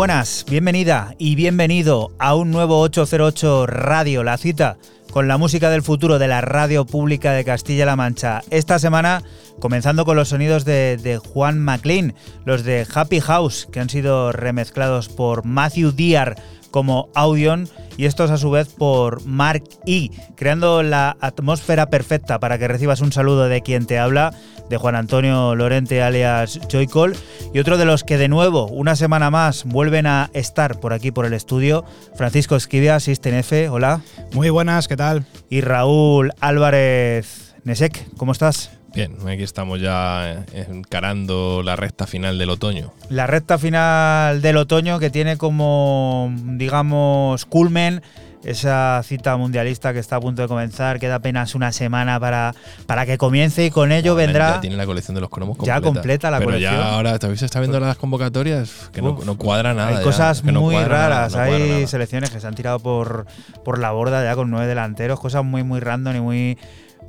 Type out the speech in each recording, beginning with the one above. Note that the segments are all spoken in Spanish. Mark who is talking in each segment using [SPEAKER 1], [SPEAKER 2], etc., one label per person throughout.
[SPEAKER 1] Buenas, bienvenida y bienvenido a un nuevo 808 Radio, la cita con la música del futuro de la radio pública de Castilla-La Mancha. Esta semana comenzando con los sonidos de, de, Juan MacLean, los de Happy House, que han sido remezclados por Matthew Diar como Audion y estos a su vez por Mark E, creando la atmósfera perfecta para que recibas un saludo de quien te habla, de Juan Antonio Lorente alias Joycol, y otro de los que de nuevo, una semana más, vuelven a estar por aquí por el estudio, Francisco Esquivia, System F, hola.
[SPEAKER 2] Muy buenas, ¿qué tal?
[SPEAKER 1] Y Raúl Álvarez Nesek, ¿cómo estás?
[SPEAKER 3] Bien, aquí estamos ya encarando la recta final del otoño.
[SPEAKER 1] La recta final del otoño que tiene como, digamos, culmen esa cita mundialista que está a punto de comenzar. Queda apenas una semana para, para que comience y con ello vendrá.
[SPEAKER 3] Ya tiene la colección de los cromos completa.
[SPEAKER 1] Ya completa la
[SPEAKER 3] Pero
[SPEAKER 1] colección.
[SPEAKER 3] ya ahora también se está viendo las convocatorias que no, no, cuadra nada.
[SPEAKER 1] Hay
[SPEAKER 3] ya,
[SPEAKER 1] cosas
[SPEAKER 3] que no
[SPEAKER 1] muy raras.
[SPEAKER 3] nada, no cuadra
[SPEAKER 1] Hay
[SPEAKER 3] nada.
[SPEAKER 1] selecciones que se han tirado por, por la borda ya con nueve delanteros. Cosas muy, muy random y muy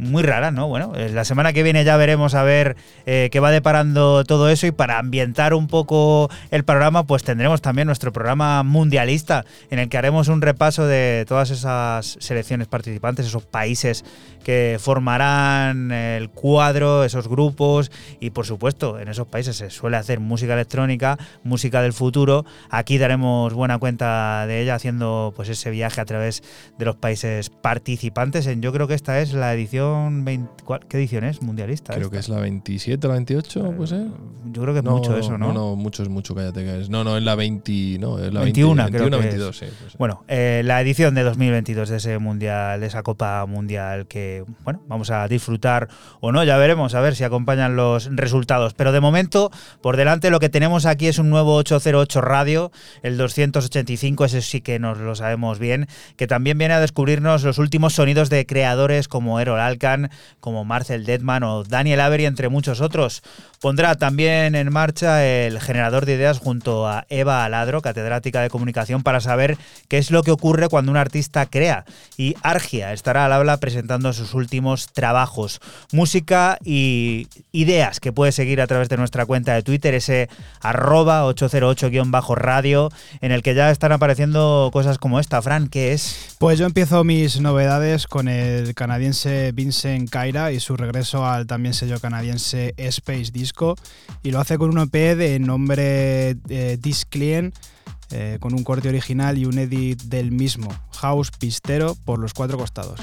[SPEAKER 1] muy raras, ¿no? Bueno, eh, la semana que viene ya veremos a ver eh, qué va deparando todo eso y para ambientar un poco el programa, pues tendremos también nuestro programa mundialista en el que haremos un repaso de todas esas selecciones participantes, esos países que formarán el cuadro, esos grupos y por supuesto en esos países se suele hacer música electrónica, música del futuro. Aquí daremos buena cuenta de ella haciendo pues ese viaje a través de los países participantes. En, yo creo que esta es la edición 20, ¿cuál- ¿qué edición es? Mundialista.
[SPEAKER 3] Creo
[SPEAKER 1] esta.
[SPEAKER 3] que es la 27 o la 28, puede ser.
[SPEAKER 1] Yo creo que es mucho eso, ¿no?
[SPEAKER 3] No, no, mucho es mucho, cállate. que es- No, no, es la 20. No, es la
[SPEAKER 1] 21
[SPEAKER 3] 20,
[SPEAKER 1] creo
[SPEAKER 3] 21,
[SPEAKER 1] que
[SPEAKER 3] 22, sí. pues.
[SPEAKER 1] Bueno, eh, la edición de 2022 de ese mundial, de esa Copa Mundial que, bueno, vamos a disfrutar o no, ya veremos, a ver si acompañan los resultados. Pero de momento, por delante lo que tenemos aquí es un nuevo 808 Radio, el 285, ese sí que nos lo sabemos bien, que también viene a descubrirnos los últimos sonidos de creadores como Errol Como Marcel Detman o Daniel Avery, entre muchos otros. Pondrá también en marcha el generador de ideas junto a Eva Aladro, catedrática de comunicación, para saber qué es lo que ocurre cuando un artista crea. Y Argia estará al habla presentando sus últimos trabajos, música y ideas que puedes seguir a través de nuestra cuenta de Twitter, ese arroba 808-radio, en el que ya están apareciendo cosas como esta. Fran, ¿qué es?
[SPEAKER 2] Pues yo empiezo mis novedades con el canadiense Vincent Kaira y su regreso al también sello canadiense Space Disco y lo hace con un EP de nombre eh, Disclien eh, con un corte original y un edit del mismo, House Pistero por los cuatro costados.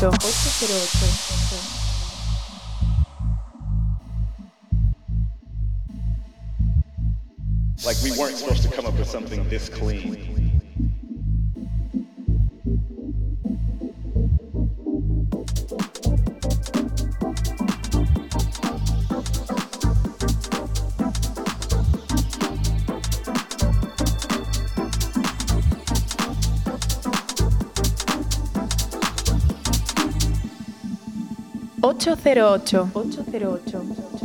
[SPEAKER 4] 808.
[SPEAKER 5] Like we weren't supposed to come up with something this clean.
[SPEAKER 4] 808. 808.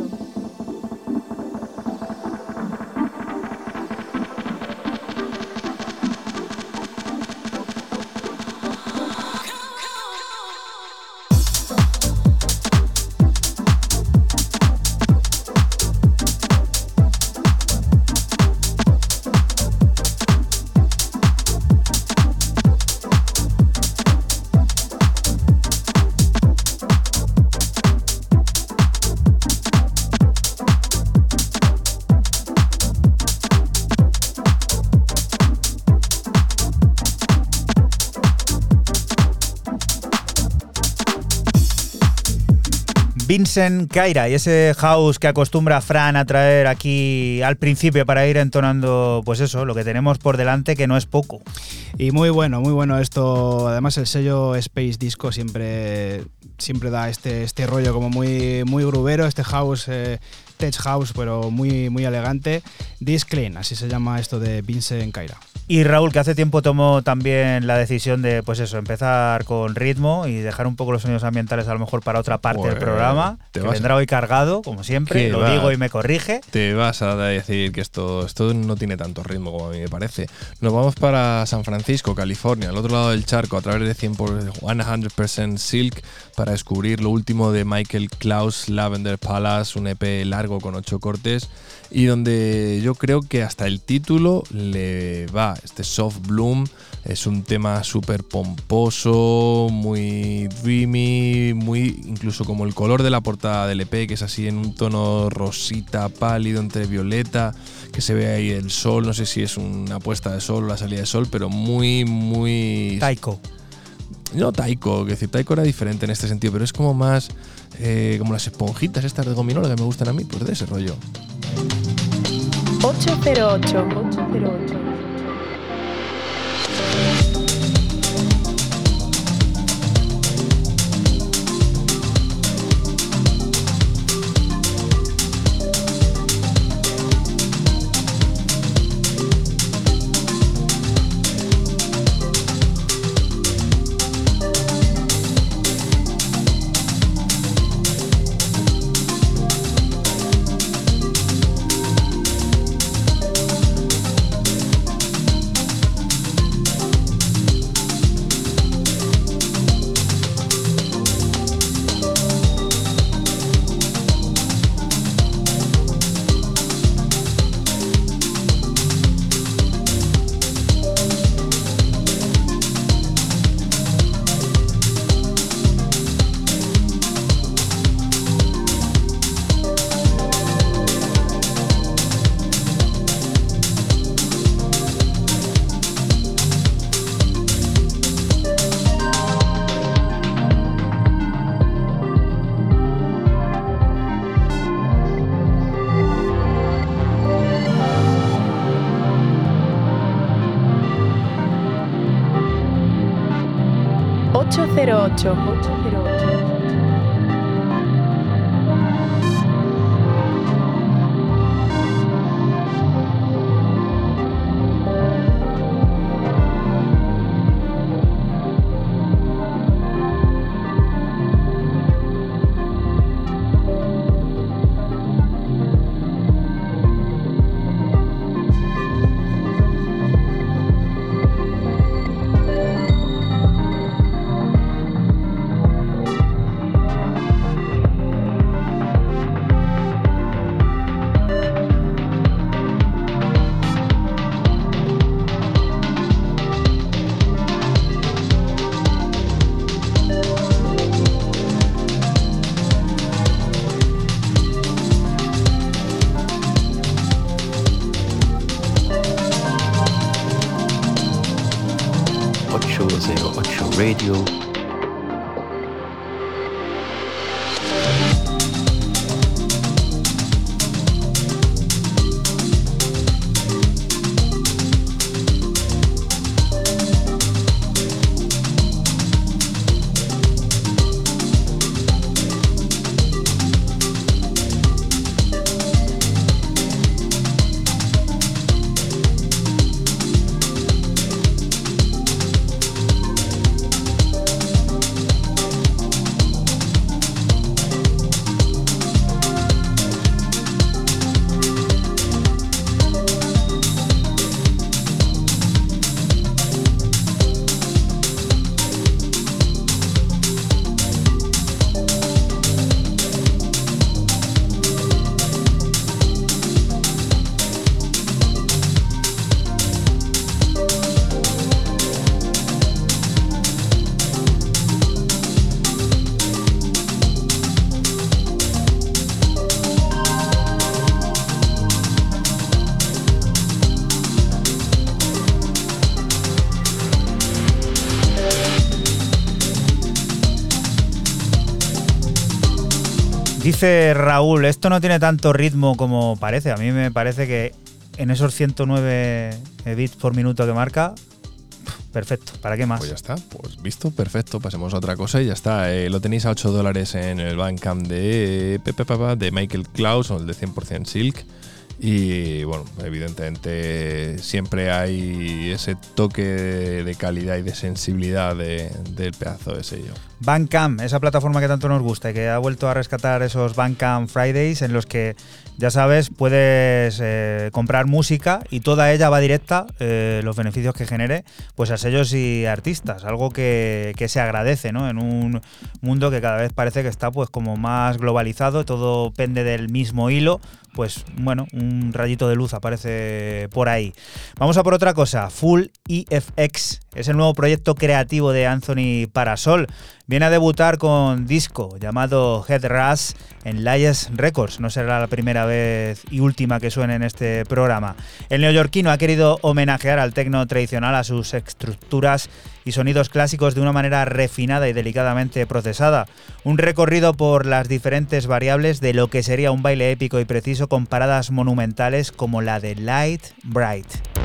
[SPEAKER 1] Vincent Kaira y ese house que acostumbra Fran a traer aquí al principio para ir entonando, pues eso, lo que tenemos por delante, que no es poco.
[SPEAKER 2] Y muy bueno, muy bueno esto. Además, el sello Space Disco siempre, siempre da este, este rollo como muy, muy grubero, este house. Eh, tech house, pero muy, muy elegante. This Clean, así se llama esto de Vincent Kaira.
[SPEAKER 1] Y Raúl, que hace tiempo tomó también la decisión de, pues eso, empezar con ritmo y dejar un poco los sonidos ambientales a lo mejor para otra parte del programa,
[SPEAKER 3] te
[SPEAKER 1] que vendrá hoy cargado, como siempre,
[SPEAKER 3] ¿Qué
[SPEAKER 1] lo
[SPEAKER 3] va?
[SPEAKER 1] digo y me corrige.
[SPEAKER 3] Te vas a decir que esto, esto no tiene tanto ritmo como a mí me parece. Nos vamos para San Francisco, California, al otro lado del charco, a través de 100 por 100% Silk, para descubrir lo último de Michael Klaus Lavender Palace, un EP largo con ocho cortes y donde yo creo que hasta el título le va. Este Soft Bloom es un tema súper pomposo, muy dreamy, muy incluso como el color de la portada del EP, que es así en un tono rosita, pálido, entre violeta, que se ve ahí el sol, no sé si es una puesta de sol o la salida de sol, pero muy, muy...
[SPEAKER 1] Taiko.
[SPEAKER 3] No Taiko, que decir, Taiko era diferente en este sentido, pero es como más eh, como las esponjitas estas de gominola que me gustan a mí, pues de ese rollo.
[SPEAKER 4] 808. 808.
[SPEAKER 1] Raúl, esto no tiene tanto ritmo como parece. A mí me parece que en esos 109 bits por minuto que marca, perfecto. ¿Para qué más?
[SPEAKER 3] Pues ya está, pues visto, perfecto. Pasemos a otra cosa y ya está. Eh, lo tenéis a 8 dólares en el Bandcamp de, de Michael Klaus o el de 100% Silk. Y bueno, evidentemente siempre hay ese toque de calidad y de sensibilidad de- del pedazo de sello.
[SPEAKER 1] Bandcamp, esa plataforma que tanto nos gusta y que ha vuelto a rescatar esos Bandcamp Fridays en los que, ya sabes, puedes eh, comprar música y toda ella va directa, eh, los beneficios que genere, pues a sellos y artistas, algo que, que se agradece, ¿no? En un mundo que cada vez parece que está pues como más globalizado, todo pende del mismo hilo, pues bueno, un rayito de luz aparece por ahí. Vamos a por otra cosa, Full EFX, es el nuevo proyecto creativo de Anthony Parasol. Viene a debutar con disco llamado Head Rush en Layes Records. No será la primera vez y última que suene en este programa. El neoyorquino ha querido homenajear al tecno tradicional, a sus estructuras y sonidos clásicos de una manera refinada y delicadamente procesada. Un recorrido por las diferentes variables de lo que sería un baile épico y preciso con paradas monumentales como la de Light Bright.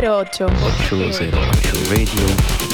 [SPEAKER 4] Cero ocho
[SPEAKER 6] 808 Radio.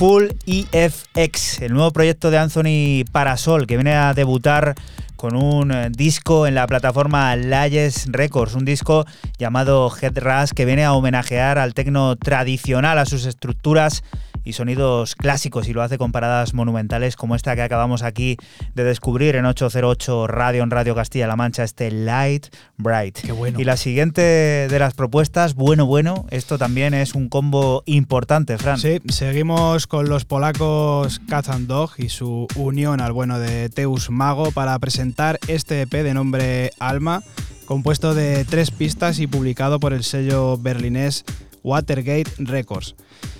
[SPEAKER 1] Full EFX, el nuevo proyecto de Anthony Parasol, que viene a debutar con un eh, disco en la plataforma Layes Records, un disco llamado Head Rush que viene a homenajear al tecno tradicional, a sus estructuras y sonidos clásicos y lo hace con paradas monumentales como esta que acabamos aquí de descubrir en 808 Radio en Radio Castilla-La Mancha, este Light Bright.
[SPEAKER 2] Qué bueno.
[SPEAKER 1] Y la siguiente de las propuestas, bueno, bueno, esto también es un combo importante, Fran.
[SPEAKER 2] Sí, seguimos con los polacos Cat and Dog y su unión al bueno de Teus Mago para presentar este EP de nombre Alma, compuesto de tres pistas y publicado por el sello berlinés Watergate Records.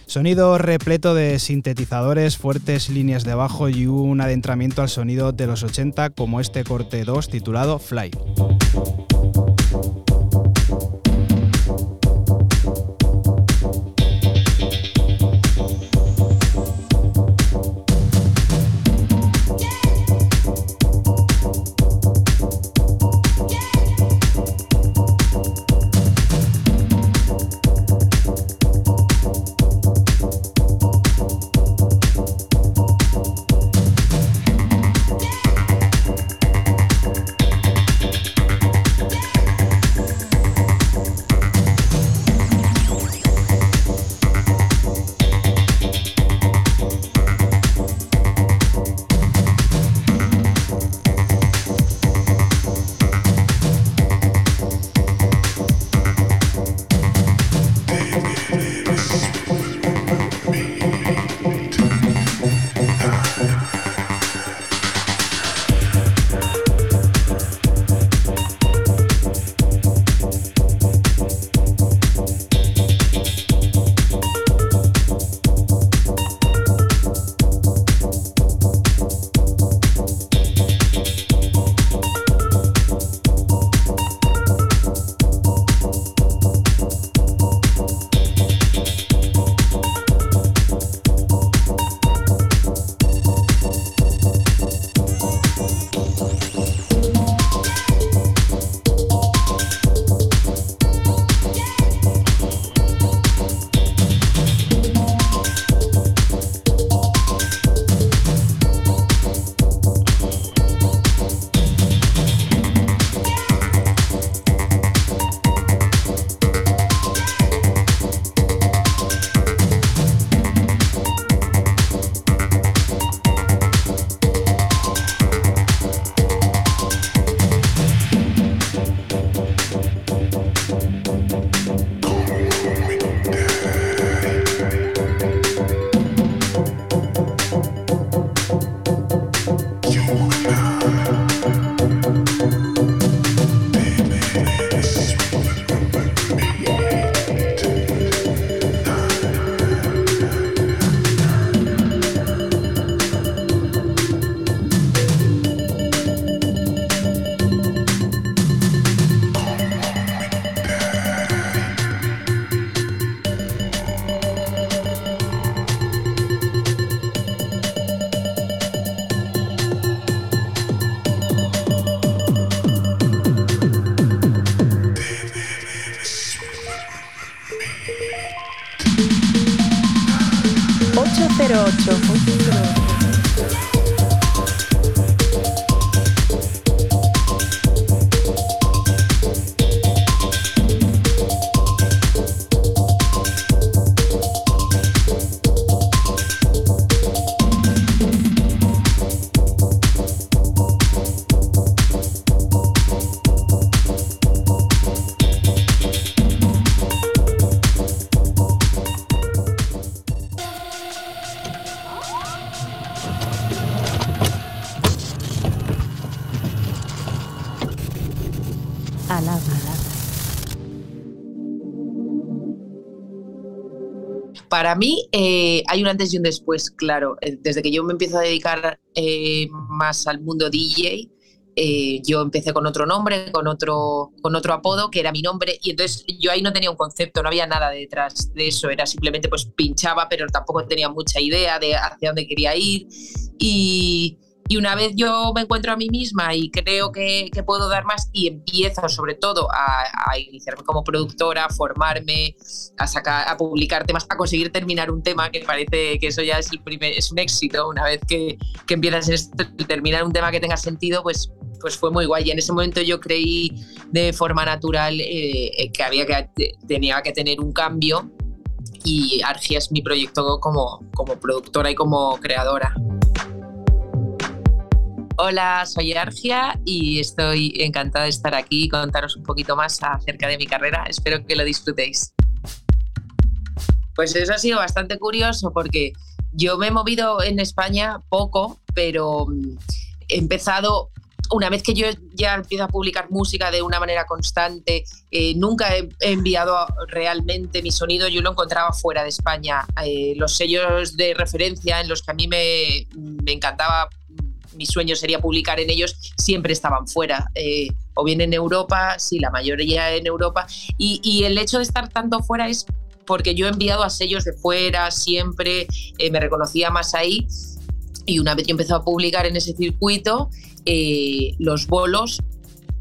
[SPEAKER 2] Sonido repleto de sintetizadores, fuertes líneas de bajo y un adentramiento al sonido de los 80 como este corte 2 titulado Fly.
[SPEAKER 7] Para mí eh, hay un antes y un después, claro. Eh, desde que yo me empiezo a dedicar eh, más al mundo DJ, yo empecé con otro nombre, con otro, con otro apodo, que era mi nombre, y entonces yo ahí no tenía un concepto, no había nada detrás de eso, era simplemente pues pinchaba, pero tampoco tenía mucha idea de hacia dónde quería ir. Y, y una vez yo me encuentro a mí misma y creo que, que puedo dar más y empiezo sobre todo a, a, iniciarme como productora, a formarme, a, sacar, a publicar temas, a conseguir terminar un tema, que parece que eso ya es, el primer, es un éxito. Una vez que, que empiezas esto, terminar un tema que tenga sentido, pues, pues fue muy guay. Y en ese momento yo creí de forma natural eh, que, había que tenía que tener un cambio y Argia es mi proyecto como, como productora y como creadora. Hola, soy Argia y estoy encantada de estar aquí y contaros un poquito más acerca de mi carrera. Espero que lo disfrutéis. Pues eso ha sido bastante curioso porque yo me he movido en España poco, pero mm, he empezado una vez que yo ya empiezo a publicar música de una manera constante, eh, nunca he, enviado realmente mi sonido, yo lo encontraba fuera de España. Eh, los sellos de referencia en los que a mí me, me, encantaba, mi sueño sería publicar en ellos, siempre estaban fuera. Eh, o bien en Europa, sí, la mayoría en Europa. Y, el hecho de estar tanto fuera es porque yo he enviado a sellos de fuera, siempre me reconocía más ahí. Y una vez que empezó a publicar en ese circuito, eh, los bolos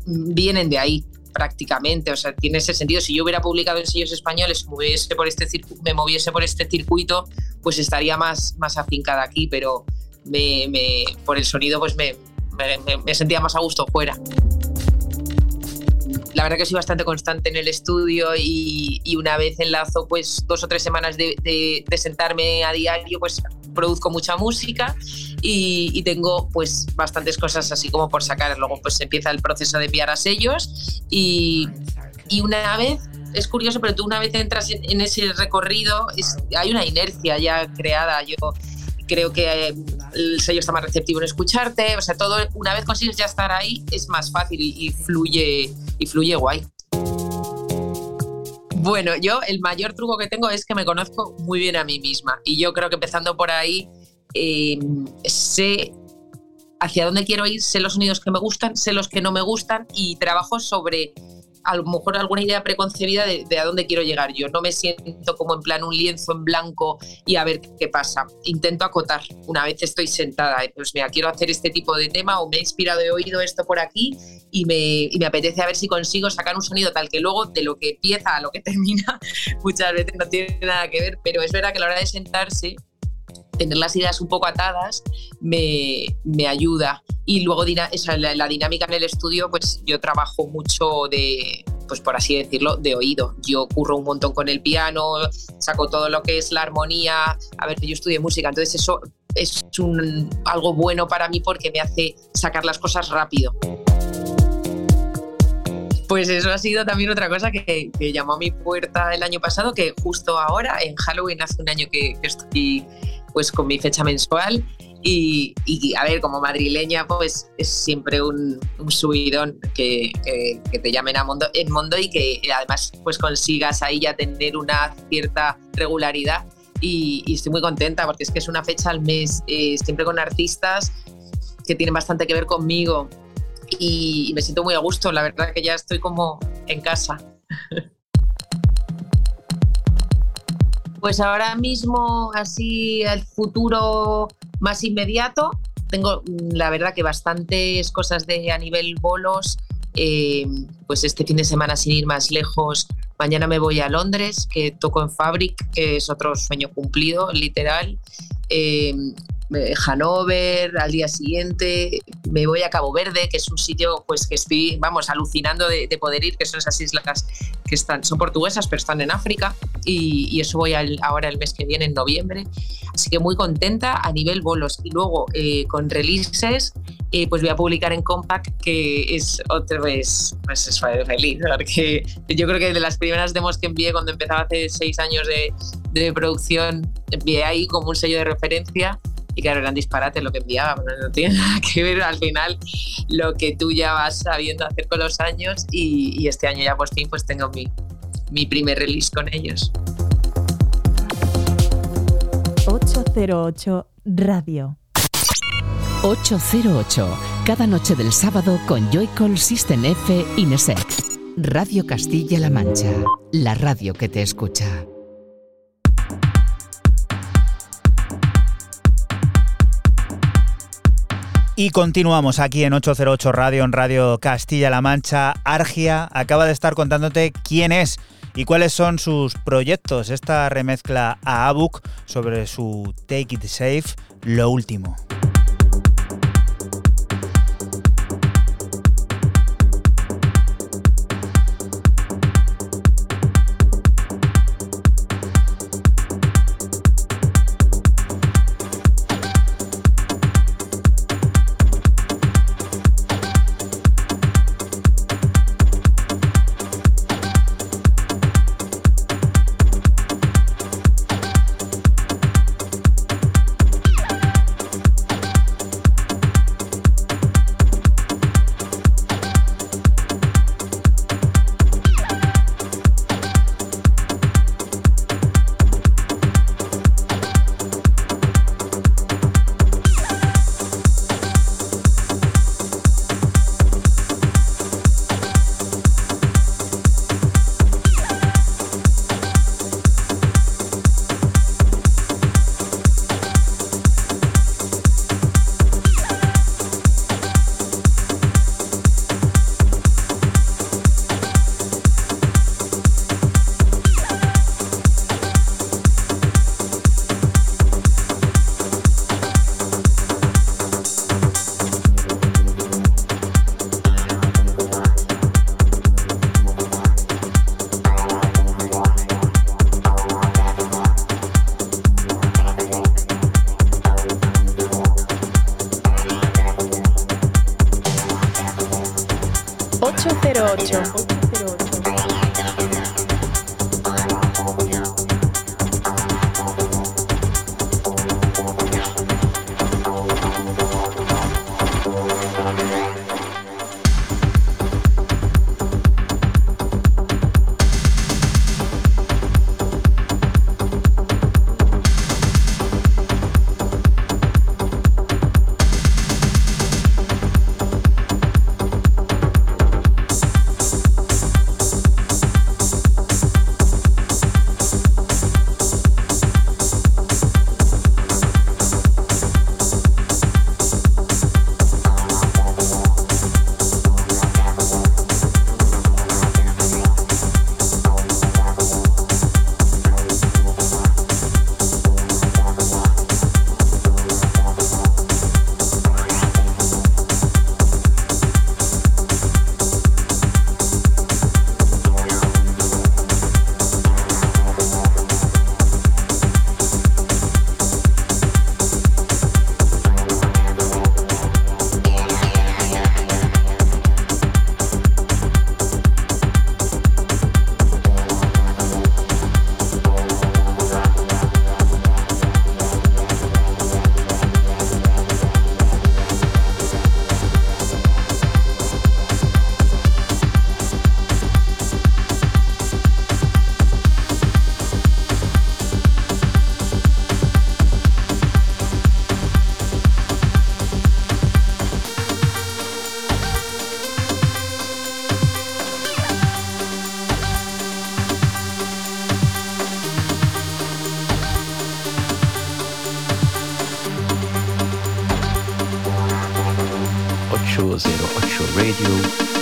[SPEAKER 7] vienen de ahí prácticamente, o sea, tiene ese sentido. Si yo hubiera publicado en sellos españoles, me moviese por este, me moviese por este circuito, pues estaría más, más afincada aquí, pero me, por el sonido pues me, sentía más a gusto fuera. La verdad que soy bastante constante en el estudio y, una vez enlazo pues dos o tres semanas de, de sentarme a diario, pues produzco mucha música y, tengo pues bastantes cosas así como por sacar. Luego pues empieza el proceso de enviar a sellos y, y una vez es curioso, pero tú una vez entras en, ese recorrido, hay una inercia ya creada. Yo creo que eh, el sello está más receptivo en escucharte. O sea, todo, una vez consigues ya estar ahí, es más fácil y, fluye, y fluye guay. Bueno, yo el mayor truco que tengo es que me conozco muy bien a mí misma. Y yo creo que empezando por ahí, eh, sé hacia dónde quiero ir, sé los sonidos que me gustan, sé los que no me gustan y trabajo sobre a lo mejor alguna idea preconcebida de, a dónde quiero llegar yo. No me siento como en plan un lienzo en blanco y a ver qué pasa. Intento acotar una vez estoy sentada. Pues mira, quiero hacer este tipo de tema o me he inspirado, he oído esto por aquí y me, y me apetece a ver si consigo sacar un sonido tal que luego de lo que empieza a lo que termina muchas veces no tiene nada que ver, pero es verdad que a la hora de sentarse tener las ideas un poco atadas me, me ayuda. Y luego la, dinámica en el estudio, pues yo trabajo mucho de, pues por así decirlo, de oído. Yo curro un montón con el piano, saco todo lo que es la armonía. A ver, yo estudié música, entonces eso es algo bueno para mí porque me hace sacar las cosas rápido. Pues eso ha sido también otra cosa que, que, llamó a mi puerta el año pasado, que justo ahora, en Halloween, hace un año que, que estoy pues con mi fecha mensual y, a ver, como madrileña, pues es siempre un, subidón que, te llamen a Mondo, en y que además pues consigas ahí ya tener una cierta regularidad. Y, estoy muy contenta porque es que es una fecha al mes, eh, siempre con artistas que tienen bastante que ver conmigo y me siento muy a gusto, la verdad que ya estoy como en casa. Pues ahora mismo, así el futuro más inmediato, tengo mm, la verdad que bastantes cosas de a nivel bolos. Eh, pues este fin de semana, sin ir más lejos, mañana me voy a Londres, que toco en Fabric, que es otro sueño cumplido, literal. Eh, eh, Hanover, al día siguiente me voy a Cabo Verde, que es un sitio pues que estoy, vamos, alucinando de, poder ir, que son esas islas que están, son portuguesas, pero están en África, y, eso voy ahora el mes que viene, en noviembre. Así que muy contenta a nivel bolos. Y luego eh, con releases, eh, pues voy a publicar en Compact, que es otra vez, pues es feliz, porque yo creo que de las primeras demos que envié cuando empezaba hace seis años de, de producción, envié ahí como un sello de referencia y claro, eran disparates lo que enviaba, no tiene nada que ver al final lo que tú ya vas sabiendo hacer con los años y, este año ya por fin pues tengo mi, mi primer release con ellos.
[SPEAKER 4] 808 Radio.
[SPEAKER 8] 808, cada noche del sábado con Joycall System F Ineset. Radio Castilla-La Mancha, la radio que te escucha.
[SPEAKER 1] Y continuamos aquí en 808 Radio, en Radio Castilla-La Mancha. Argia acaba de estar contándote quién es y cuáles son sus proyectos. Esta remezcla a Abuk sobre su Take It Safe, lo último.
[SPEAKER 6] 808 Radio.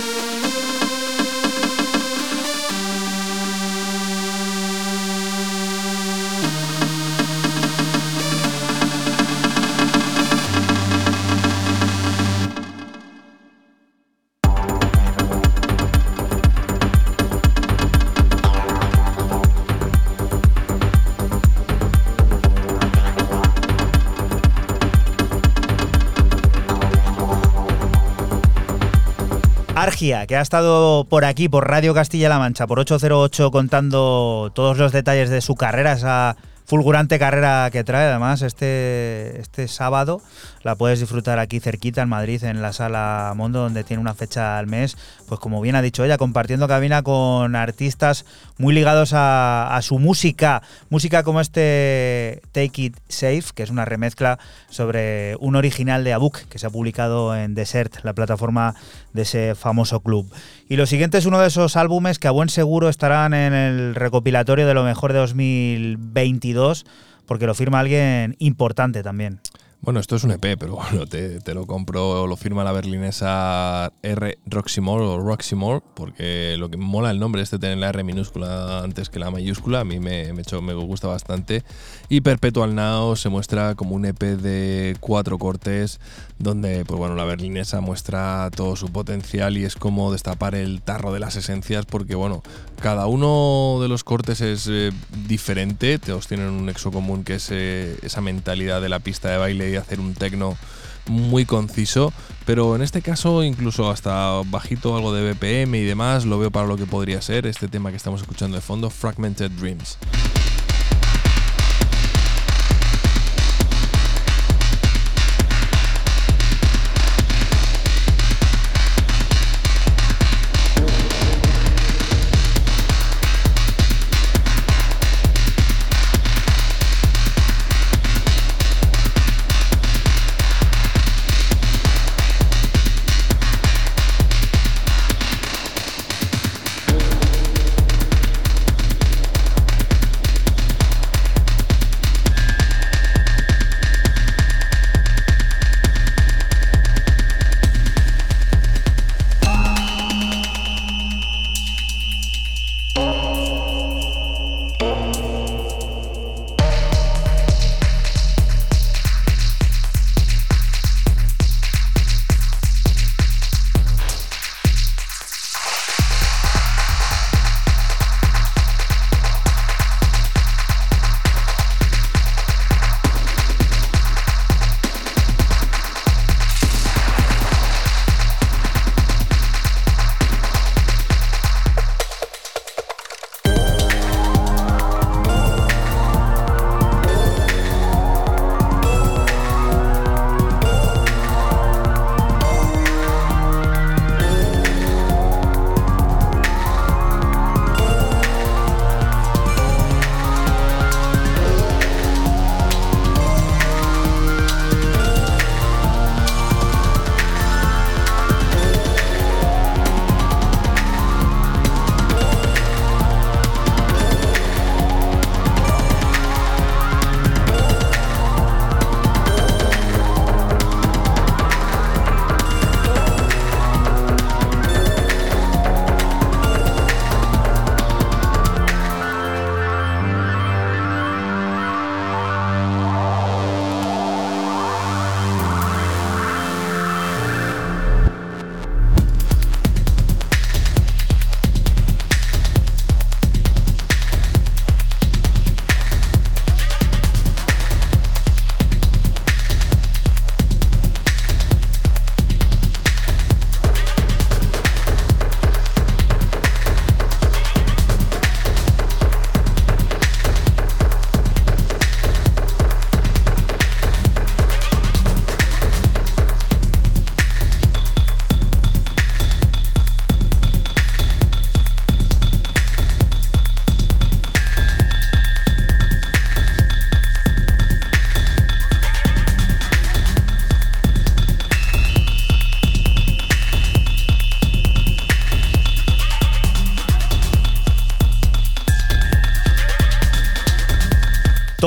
[SPEAKER 1] Que ha estado por aquí, por Radio Castilla-La Mancha, por 808, contando todos los detalles de su carrera, esa fulgurante carrera que trae. Además, este, este sábado la puedes disfrutar aquí cerquita en Madrid, en la sala Mondo, donde tiene una fecha al mes, pues como bien ha dicho ella, compartiendo cabina con artistas muy ligados a, su música. Música como este Take It Safe, que es una remezcla sobre un original de Abuk, que se ha publicado en Desert, la plataforma de ese famoso club. Y lo siguiente es uno de esos álbumes que a buen seguro estarán en el recopilatorio de lo mejor de 2022, porque lo firma alguien importante también.
[SPEAKER 3] Bueno, esto es un EP, pero bueno, te, lo compro, lo firma la berlinesa R Roxymore o Roxymore, porque lo que mola el nombre este tener la R minúscula antes que la mayúscula, a mí me, me, me gusta bastante. Y Perpetual Now se muestra como un EP de cuatro cortes, donde pues bueno, la berlinesa muestra todo su potencial y es como destapar el tarro de las esencias, porque bueno, cada uno de los cortes es eh, diferente, todos tienen un nexo común que es eh, esa mentalidad de la pista de baile y hacer un tecno muy conciso, pero en este caso incluso hasta bajito algo de BPM y demás lo veo para lo que podría ser este tema que estamos escuchando de fondo, Fragmented Dreams.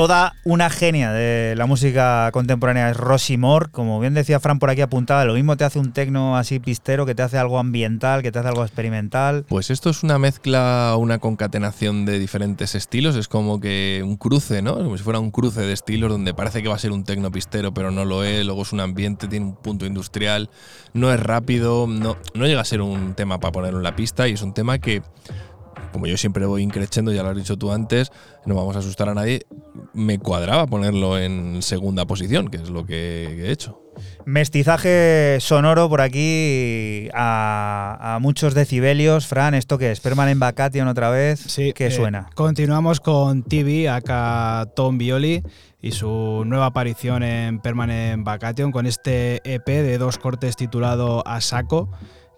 [SPEAKER 1] Toda una genia de la música contemporánea es Rosy Moore. Como bien decía Fran por aquí apuntada, lo mismo te hace un tecno así pistero, que te hace algo ambiental, que te hace algo experimental.
[SPEAKER 3] Pues esto es una mezcla, una concatenación de diferentes estilos. Es como que un cruce, ¿no? Como si fuera un cruce de estilos donde parece que va a ser un tecno pistero, pero no lo es. Luego es un ambiente, tiene un punto industrial. No es rápido, no, no llega a ser un tema para ponerlo en la pista y es un tema que como yo siempre voy increciendo, ya lo has dicho tú antes, no vamos a asustar a nadie, me cuadraba ponerlo en segunda posición, que es lo que he hecho.
[SPEAKER 1] Mestizaje sonoro por aquí a, a muchos decibelios. Fran, ¿esto qué es? ¿Permanent Vacation otra vez?
[SPEAKER 2] Sí,
[SPEAKER 1] ¿Qué
[SPEAKER 2] eh,
[SPEAKER 1] suena?
[SPEAKER 2] Continuamos con TV, acá Tom Violi y su nueva aparición en Permanent Vacation con este EP de dos cortes titulado A Saco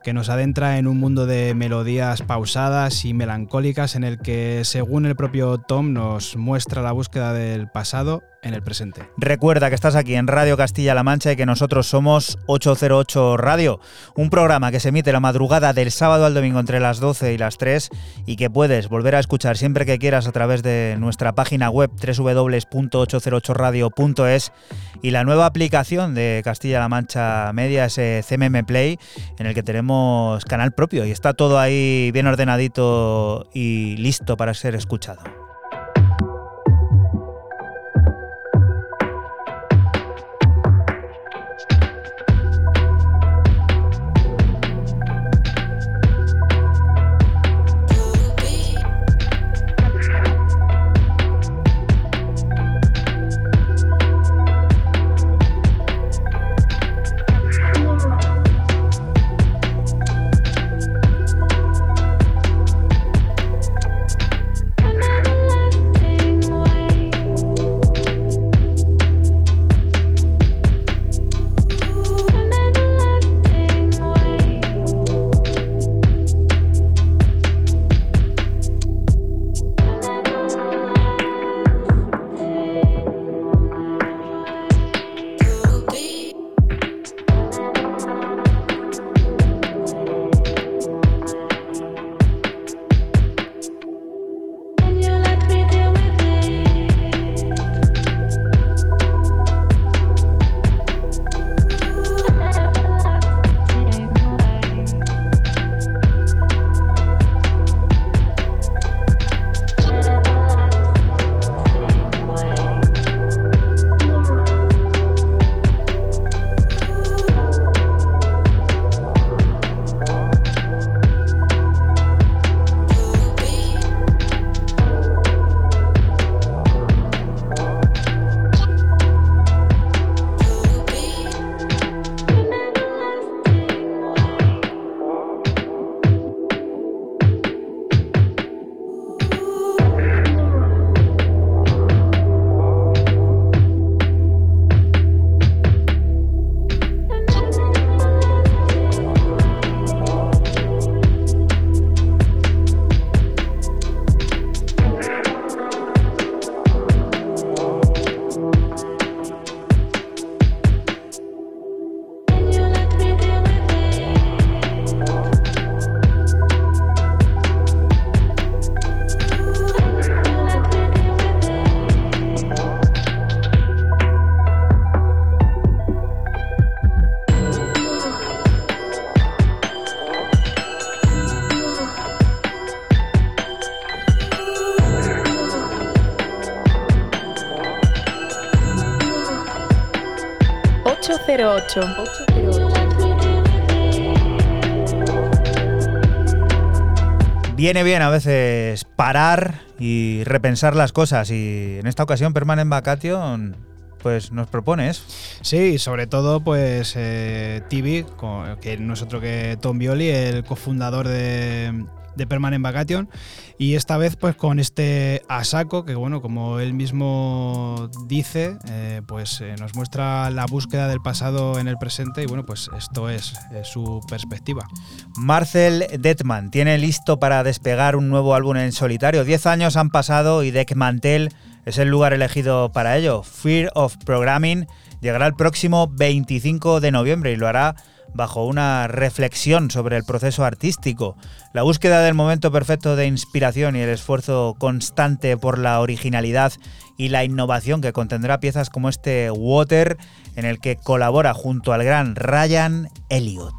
[SPEAKER 2] que nos adentra en un mundo de melodías pausadas y melancólicas en el que, según el propio Tom, nos muestra la búsqueda del pasado en el presente.
[SPEAKER 1] Recuerda que estás aquí en Radio Castilla-La Mancha y que nosotros somos 808 Radio, un programa que se emite la madrugada del sábado al domingo entre las 12 y las 3 y que puedes volver a escuchar siempre que quieras a través de nuestra página web www.808radio.es y la nueva aplicación de Castilla-La Mancha Media, ese CMM Play, en el que tenemos canal propio y está todo ahí bien ordenadito y listo para ser escuchado. Viene bien a veces parar y repensar las cosas y en esta ocasión Permanent Vacation pues nos propones.
[SPEAKER 2] Sí, sobre todo pues eh, TV, que no es otro que Tom Violi, el cofundador de, de Permanent Vacation y esta vez pues con este Asako que bueno como él mismo dice eh, pues eh, nos muestra la búsqueda del pasado en el presente y bueno pues esto es, su perspectiva.
[SPEAKER 1] Marcel Detman tiene listo para despegar un nuevo álbum en solitario. Diez años han pasado y Deckmantel es el lugar elegido para ello. Fear of Programming llegará el próximo 25 de noviembre y lo hará
[SPEAKER 9] bajo una reflexión sobre el proceso artístico, la búsqueda del momento perfecto de inspiración y el esfuerzo constante por la originalidad y la innovación que contendrá piezas como este Water, en el que colabora junto al gran Ryan Elliott.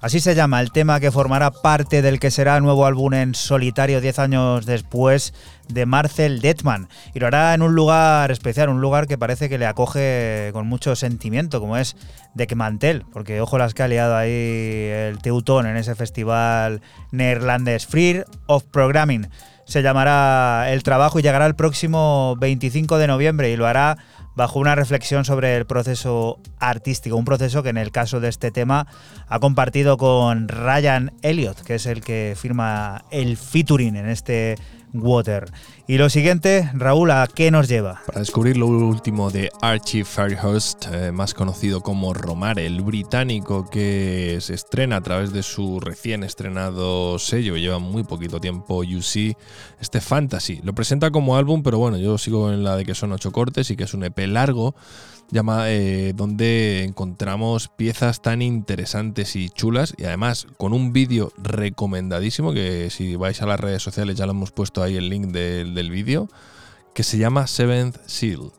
[SPEAKER 9] Así se llama el tema que formará parte del que será nuevo álbum en solitario 10 años después de Marcel Detman. Y lo hará en un lugar especial, un lugar que parece que le acoge con mucho sentimiento, como es Mantel, porque ojo las que ha liado ahí el Teutón en ese festival neerlandés Free of Programming. Se llamará el trabajo y llegará el próximo 25 de noviembre y lo hará bajo una reflexión sobre el proceso artístico, un proceso que en el caso de este tema ha compartido con Ryan Elliott, que es el que firma el featuring en este Water. Y lo siguiente, Raúl, ¿a qué nos lleva?
[SPEAKER 3] Para descubrir lo último de Archie Fairhurst, eh, más conocido como Romare, el británico que se estrena a través de su recién estrenado sello, lleva muy poquito tiempo UC, este Fantasy. Lo presenta como álbum, pero bueno, yo sigo en la de que son ocho cortes y que es un EP largo llama, eh, donde encontramos piezas tan interesantes y chulas y además con un vídeo recomendadísimo que si vais a las redes sociales ya lo hemos puesto ahí el link del, vídeo que se llama Seventh Seal.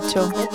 [SPEAKER 4] 808.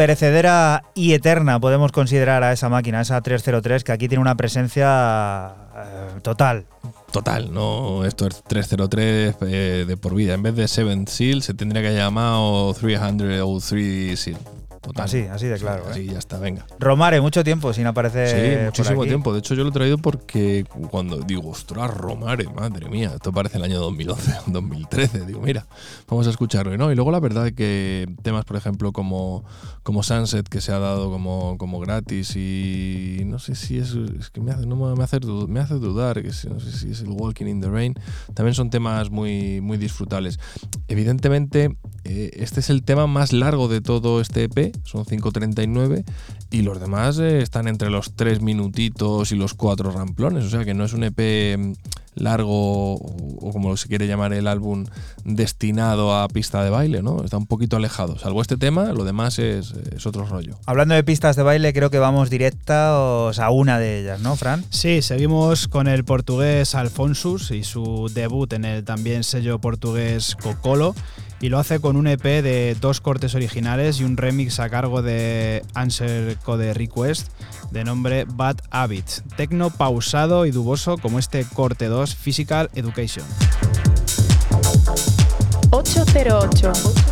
[SPEAKER 1] Imperecedera y eterna podemos considerar a esa máquina, esa 303, que aquí tiene una presencia eh, total.
[SPEAKER 3] Total, no, esto es 303 eh, de por vida. En vez de 7 Seal se tendría que llamar 303 Seal.
[SPEAKER 1] Así, así de claro.
[SPEAKER 3] Así,
[SPEAKER 1] ¿eh?
[SPEAKER 3] ya está, venga.
[SPEAKER 1] Romare, mucho tiempo sin aparecer.
[SPEAKER 3] Sí,
[SPEAKER 1] por
[SPEAKER 3] muchísimo
[SPEAKER 1] aquí.
[SPEAKER 3] tiempo. De hecho, yo lo he traído porque cuando digo, ostras, Romare, madre mía, esto parece el año 2011, 2013. Digo, mira, vamos a escucharlo. ¿no? Y luego la verdad es que temas, por ejemplo, como, como Sunset, que se ha dado como, como gratis y no sé si es, es que me hace, no me hace, dud- me hace dudar, que si- no sé si es el Walking in the Rain, también son temas muy, muy disfrutables. Evidentemente, eh, este es el tema más largo de todo este EP, son 5.39, y los demás eh, están entre los 3 minutitos y los 4 ramplones, o sea que no es un EP mm, largo o o como se quiere llamar el álbum destinado a pista de baile, ¿no? Está un poquito alejado, salvo este tema, lo demás es, es otro rollo.
[SPEAKER 1] Hablando de pistas de baile, creo que vamos directos a una de ellas, ¿no, Fran?
[SPEAKER 2] Sí, seguimos con el portugués Alfonsus y su debut en el también sello portugués Cocolo. Y lo hace con un EP de dos cortes originales y un remix a cargo de Answer Code Request de nombre Bad Habit. Tecno pausado y duboso como este corte 2 Physical Education.
[SPEAKER 4] 808. 808.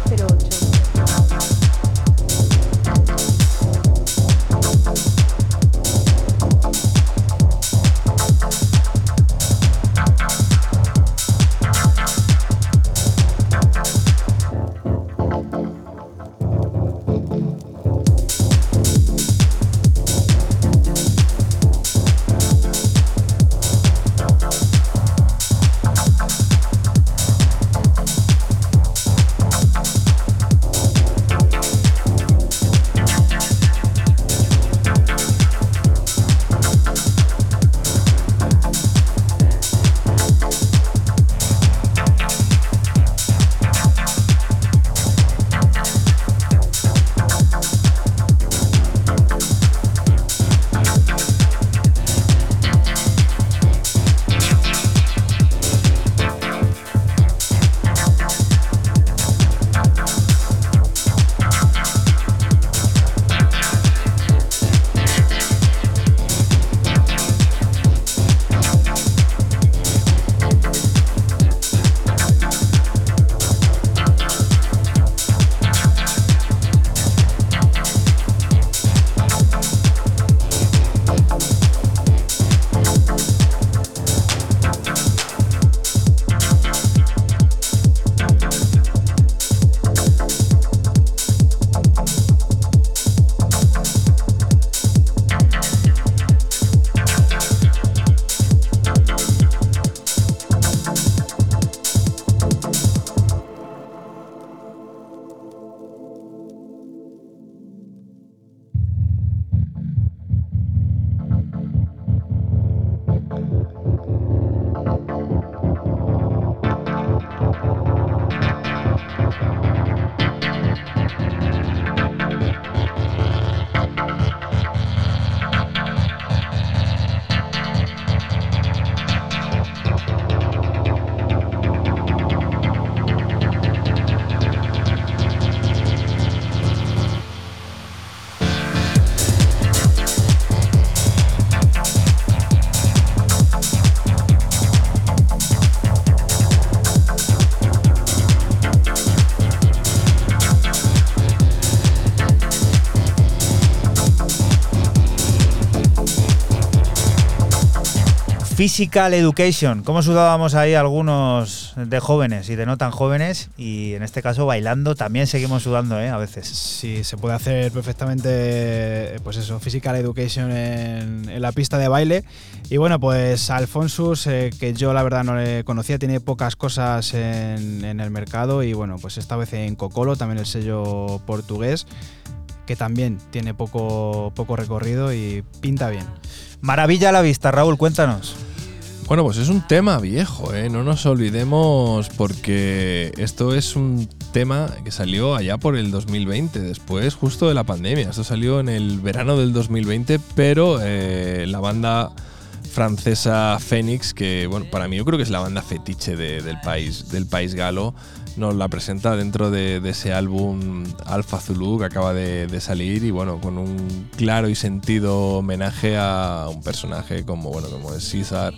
[SPEAKER 1] Physical Education. ¿Cómo sudábamos ahí algunos de jóvenes y de no tan jóvenes? Y en este caso bailando también seguimos sudando, ¿eh? A veces.
[SPEAKER 2] Sí, se puede hacer perfectamente, pues eso, Physical Education en, en la pista de baile. Y bueno, pues Alfonsus, eh, que yo la verdad no le conocía, tiene pocas cosas en, en el mercado y bueno, pues esta vez en Cocolo, también el sello portugués, que también tiene poco, poco recorrido y pinta bien.
[SPEAKER 1] Maravilla a la vista, Raúl, cuéntanos.
[SPEAKER 10] Bueno, pues es un tema viejo, ¿eh? no nos olvidemos porque esto es un tema que salió allá por el 2020, después justo de la pandemia. Esto salió en el verano del 2020, pero eh, la banda francesa Phoenix, que bueno, para mí yo creo que es la banda fetiche de- del, país, del país galo, nos la presenta dentro de, de ese álbum Alpha Zulu que acaba de, de salir y bueno, con un claro y sentido homenaje a un personaje como, bueno, como es César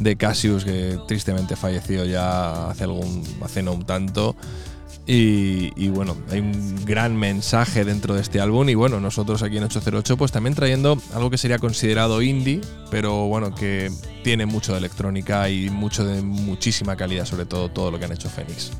[SPEAKER 10] de Cassius, que tristemente falleció ya hace algún, hace no un tanto. Y, y bueno, hay un gran mensaje dentro de este álbum y bueno, nosotros aquí en 808 pues también trayendo algo que sería considerado indie, pero bueno, que tiene mucho de electrónica y mucho de muchísima calidad, sobre todo todo lo que han hecho Phoenix.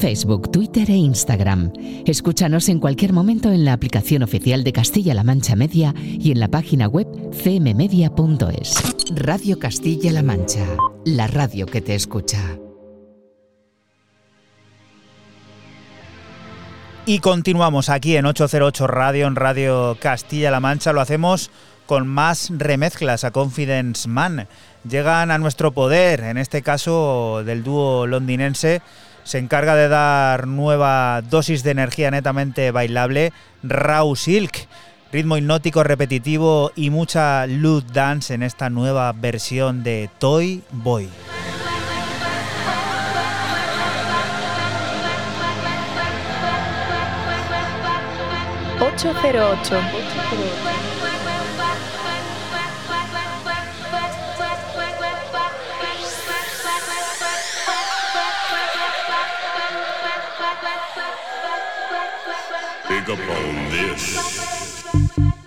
[SPEAKER 8] Facebook, Twitter e Instagram. Escúchanos en cualquier momento en la aplicación oficial de Castilla-La Mancha Media y en la página web cmmedia.es. Radio Castilla-La Mancha, la radio que te escucha.
[SPEAKER 1] Y continuamos aquí en 808 Radio, en Radio Castilla-La Mancha. Lo hacemos con más remezclas a Confidence Man. Llegan a nuestro poder, en este caso del dúo londinense se encarga de dar nueva dosis de energía netamente bailable, Raw Silk. Ritmo hipnótico repetitivo y mucha luz dance en esta nueva versión de Toy Boy.
[SPEAKER 4] ...808...
[SPEAKER 11] upon this.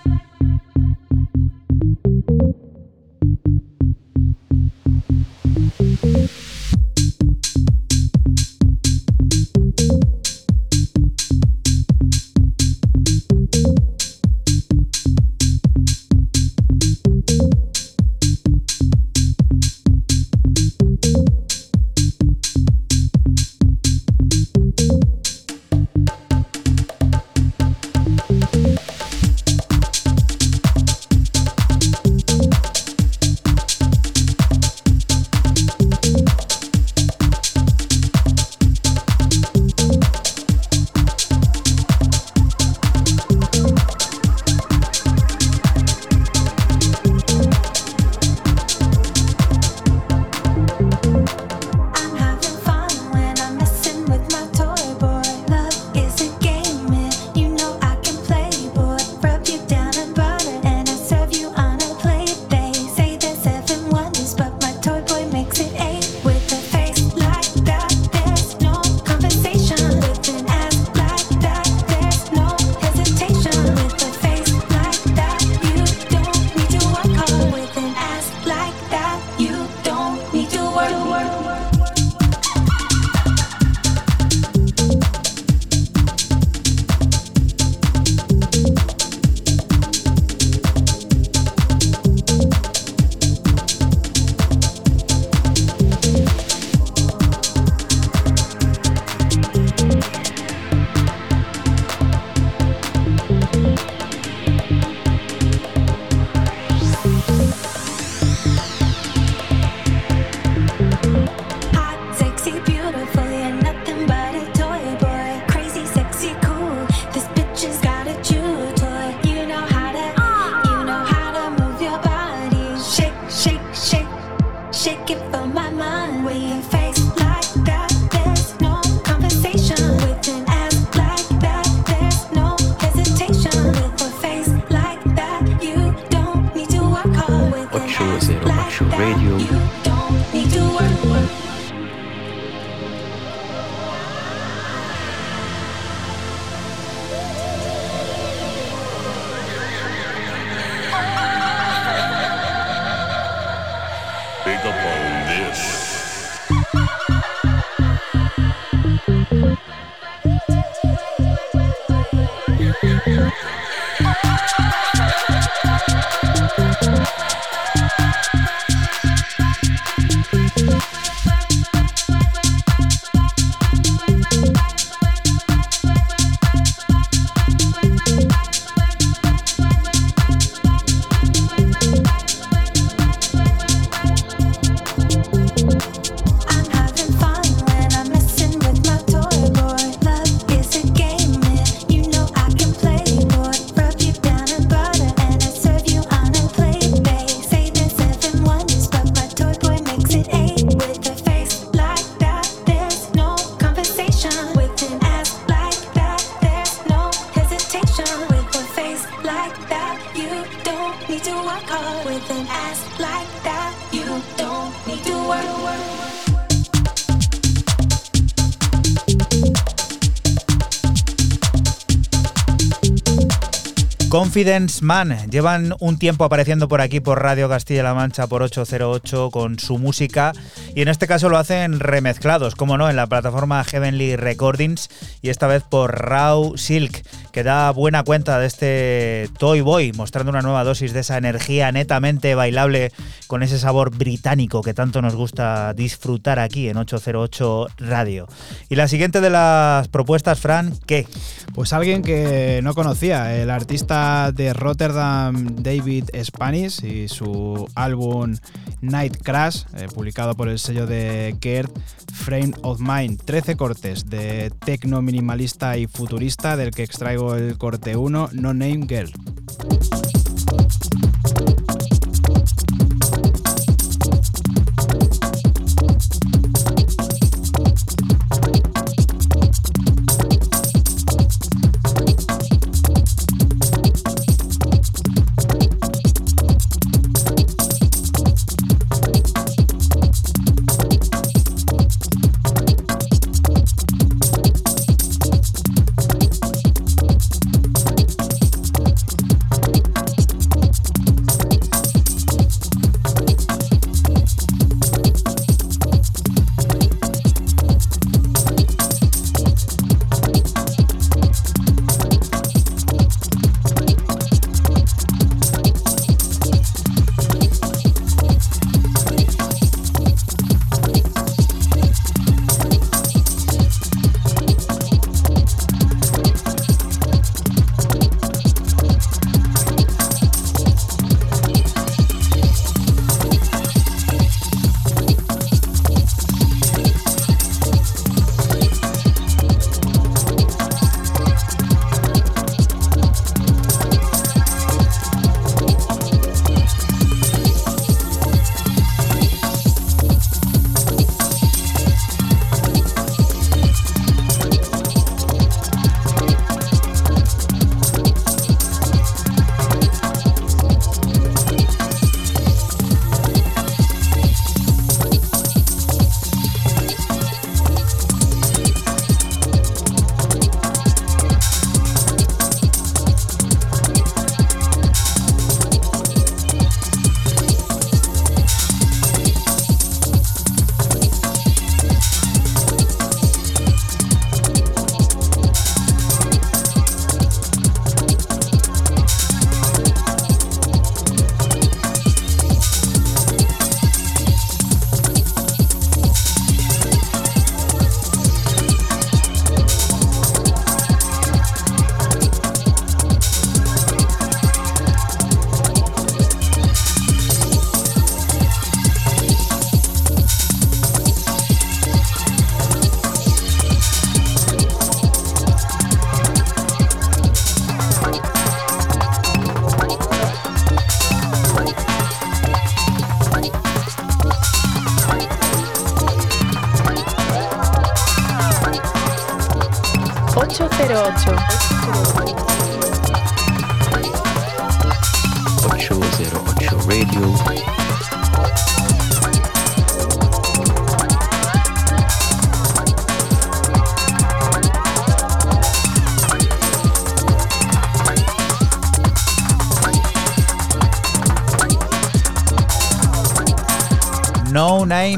[SPEAKER 1] Confidence Man. Llevan un tiempo apareciendo por aquí por Radio Castilla-La Mancha por 808 con su música. Y en este caso lo hacen remezclados, como no, en la plataforma Heavenly Recordings y esta vez por Raw Silk, que da buena cuenta de este Toy Boy, mostrando una nueva dosis de esa energía netamente bailable con ese sabor británico que tanto nos gusta disfrutar aquí en 808 Radio. Y la siguiente de las propuestas, Fran, ¿qué?
[SPEAKER 2] Pues alguien que no conocía, el artista de Rotterdam David Spanish y su álbum Night Crash, eh, publicado por el sello de Gerd, Frame of Mind. 13 cortes de tecno minimalista y futurista, del que extraigo el corte 1, No Name Girl.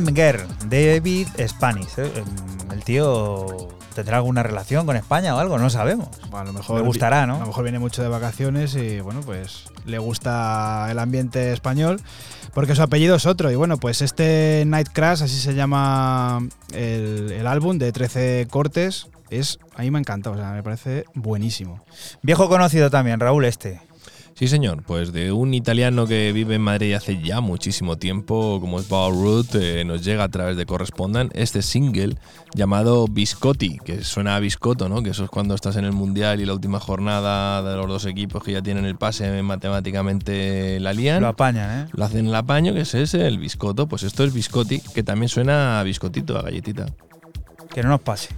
[SPEAKER 1] No Girl, David Spanish. ¿eh? Em, El tío tendrá alguna relación con España o algo, no sabemos.
[SPEAKER 2] Bueno, a lo mejor
[SPEAKER 1] Le gustará,
[SPEAKER 2] A lo
[SPEAKER 1] ¿no?
[SPEAKER 2] mejor viene mucho de vacaciones y bueno, pues le gusta el ambiente español porque su apellido es otro. Y bueno, pues este Night Crash, así se llama el, el álbum de 13 cortes, es a mí me encanta, o sea, me parece buenísimo.
[SPEAKER 1] Viejo conocido también, Raúl este.
[SPEAKER 3] Sí, señor, pues de un italiano que vive en Madrid hace ya muchísimo tiempo, como es Paul Root, eh, nos llega a través de Correspondan este single llamado Biscotti, que suena a biscotto, ¿no? Que eso es cuando estás en el Mundial y la última jornada de los dos equipos que ya tienen el pase matemáticamente la lían.
[SPEAKER 1] Lo apañan, ¿eh?
[SPEAKER 3] Lo hacen el apaño, que es ese, el biscotto. Pues esto es biscotti, que también suena a biscotito, a galletita.
[SPEAKER 1] Que no nos pase.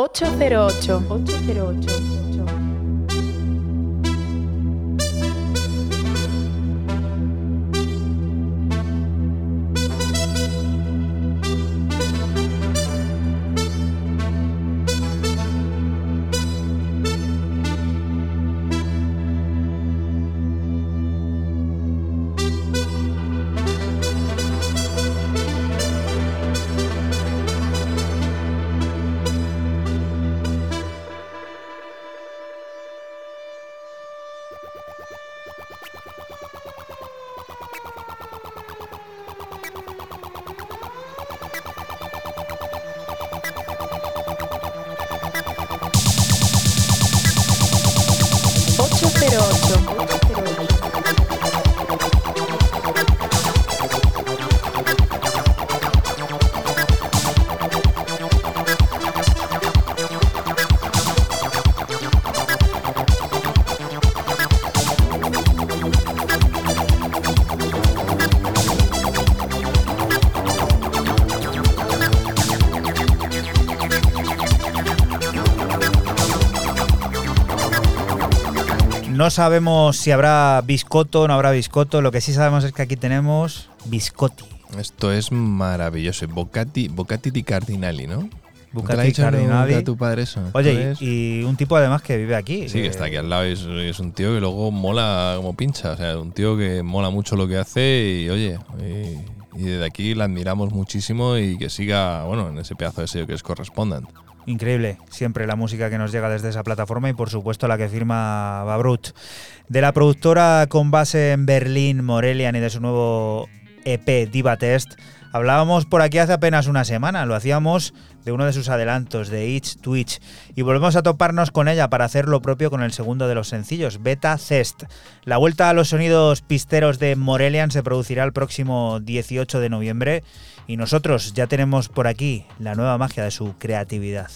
[SPEAKER 4] 808.
[SPEAKER 1] 808. Sabemos si habrá biscotto o no habrá biscotto. Lo que sí sabemos es que aquí tenemos biscotti.
[SPEAKER 3] Esto es maravilloso. Bocati, Bocati di Cardinali, ¿no?
[SPEAKER 1] Bucati
[SPEAKER 3] ¿Te lo ha dicho
[SPEAKER 1] Cardinali.
[SPEAKER 3] nunca tu padre eso?
[SPEAKER 1] Oye,
[SPEAKER 3] Esto es-
[SPEAKER 1] y, y un tipo además que vive aquí.
[SPEAKER 3] Sí, que está aquí al lado y es, es un tío que luego mola como pincha. O sea, un tío que mola mucho lo que hace y, oye, y, y desde aquí la admiramos muchísimo y que siga, bueno, en ese pedazo de sello que es Correspondent.
[SPEAKER 1] Increíble, siempre la música que nos llega desde esa plataforma y por supuesto la que firma Babrut. De la productora con base en Berlín, Morelian y de su nuevo EP Diva Test, hablábamos por aquí hace apenas una semana, lo hacíamos de uno de sus adelantos, de Itch Twitch, y volvemos a toparnos con ella para hacer lo propio con el segundo de los sencillos, Beta Cest. La vuelta a los sonidos pisteros de Morelian se producirá el próximo 18 de noviembre y nosotros ya tenemos por aquí la nueva magia de su creatividad.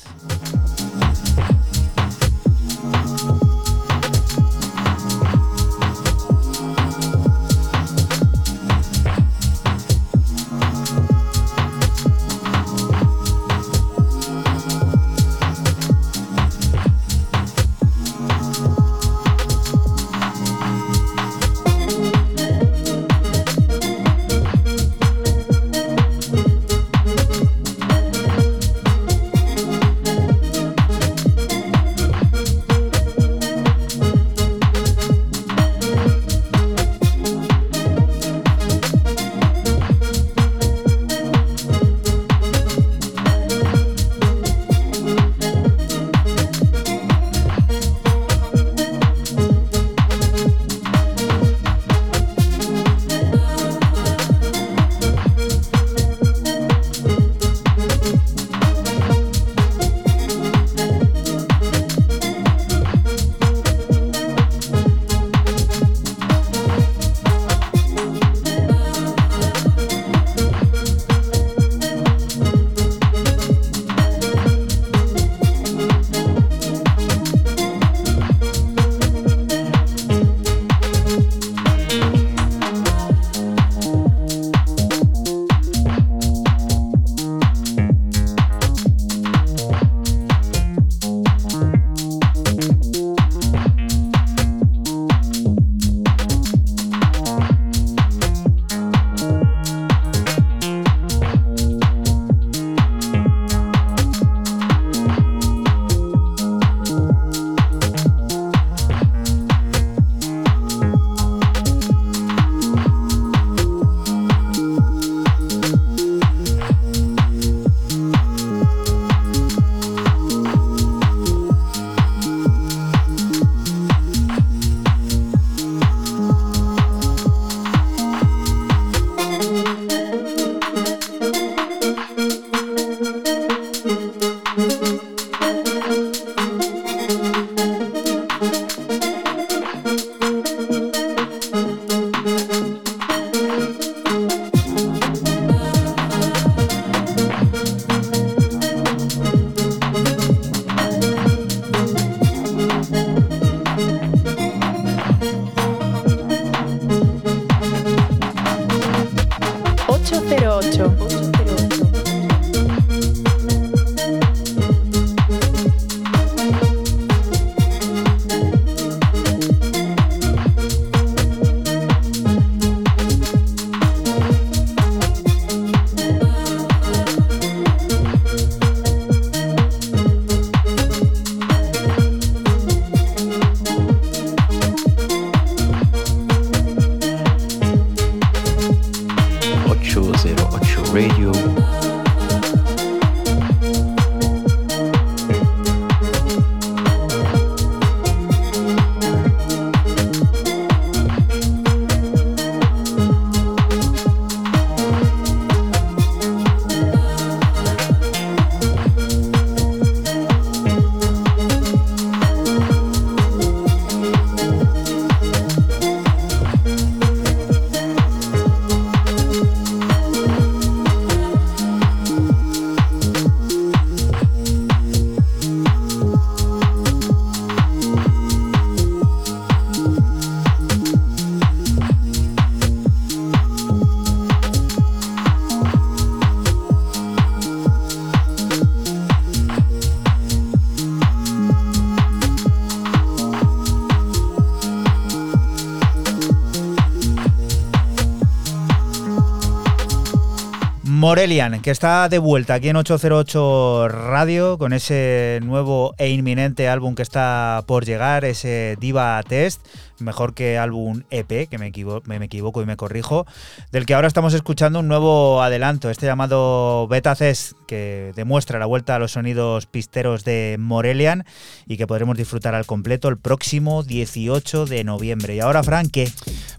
[SPEAKER 1] Morelian, que está de vuelta aquí en 808 Radio con ese nuevo e inminente álbum que está por llegar, ese Diva Test mejor que álbum EP, que me, equivoco y me corrijo, del que ahora estamos escuchando un nuevo adelanto, este llamado Beta Cest, que demuestra la vuelta a los sonidos pisteros de Morelian y que podremos disfrutar al completo el próximo 18 de noviembre. Y ahora, Frank, ¿qué?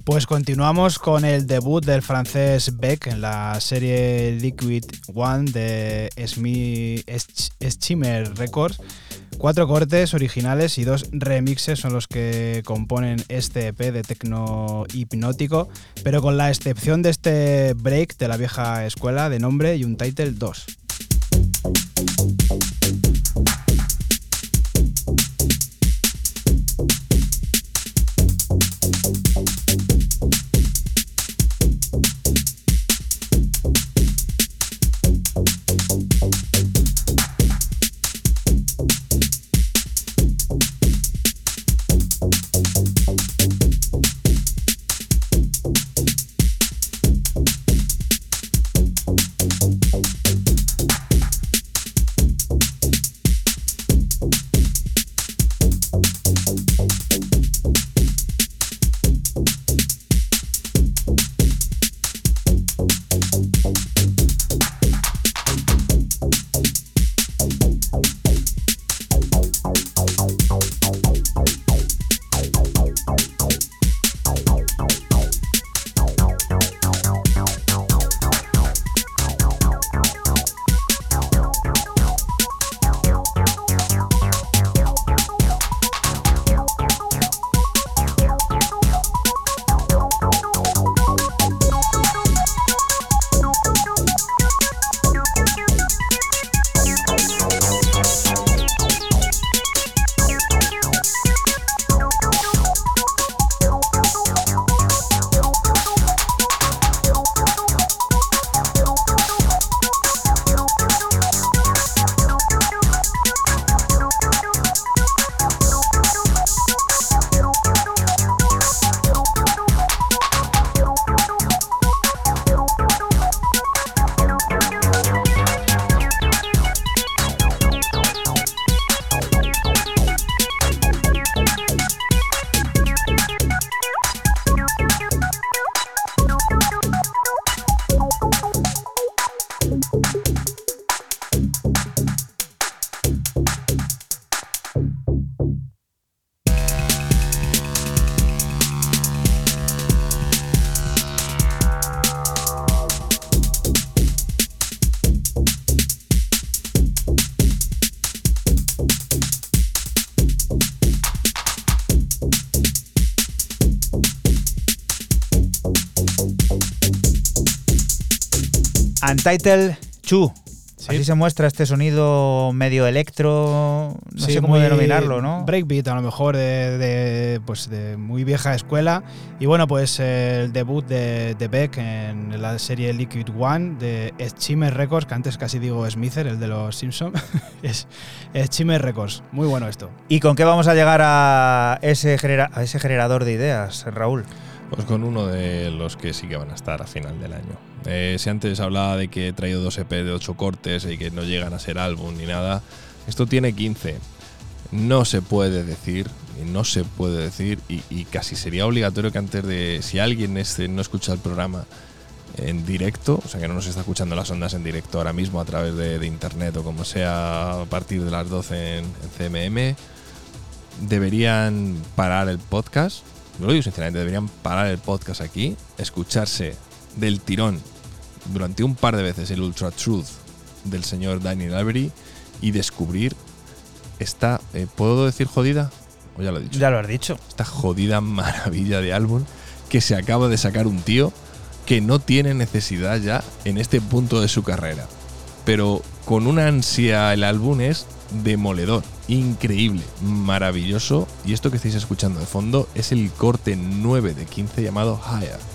[SPEAKER 2] Pues continuamos con el debut del francés Beck en la serie Liquid One de Schimmer Records Cuatro cortes originales y dos remixes son los que componen este EP de tecno hipnótico, pero con la excepción de este break de la vieja escuela de nombre y un title 2.
[SPEAKER 1] Untitled 2. Así se muestra este sonido medio electro, no sé cómo denominarlo, ¿no?
[SPEAKER 2] Breakbeat, a lo mejor de, pues de muy vieja escuela. Y bueno, pues el debut de, Beck en la serie Liquid One de Schimmer Records, que antes casi digo Smither, el de los Simpsons. es Schimmer Records. Muy bueno esto.
[SPEAKER 1] ¿Y con qué vamos a llegar a ese, a ese generador de ideas, Raúl?
[SPEAKER 3] Pues con uno de los que sí que van a estar a final del año. Eh, si antes hablaba de que he traído dos EP de 8 cortes y que no llegan a ser álbum ni nada, esto tiene 15. No se puede decir, no se puede decir, y, casi sería obligatorio que antes de, si alguien este no escucha el programa en directo, o sea que no nos está escuchando las ondas en directo ahora mismo a través de, internet o como sea a partir de las 12 en, en CMM, deberían parar el podcast. Lo digo sinceramente, deberían parar el podcast aquí, escucharse del tirón durante un par de veces el Ultra Truth del señor Daniel Avery y descubrir esta, eh, ¿puedo decir jodida? ¿O ya lo he dicho?
[SPEAKER 1] Ya lo has dicho.
[SPEAKER 3] Esta jodida maravilla de álbum que se acaba de sacar un tío que no tiene necesidad ya en este punto de su carrera. Pero con una ansia el álbum es demoledor, increíble, maravilloso. Y esto que estáis escuchando de fondo es el corte 9 de 15 llamado Higher.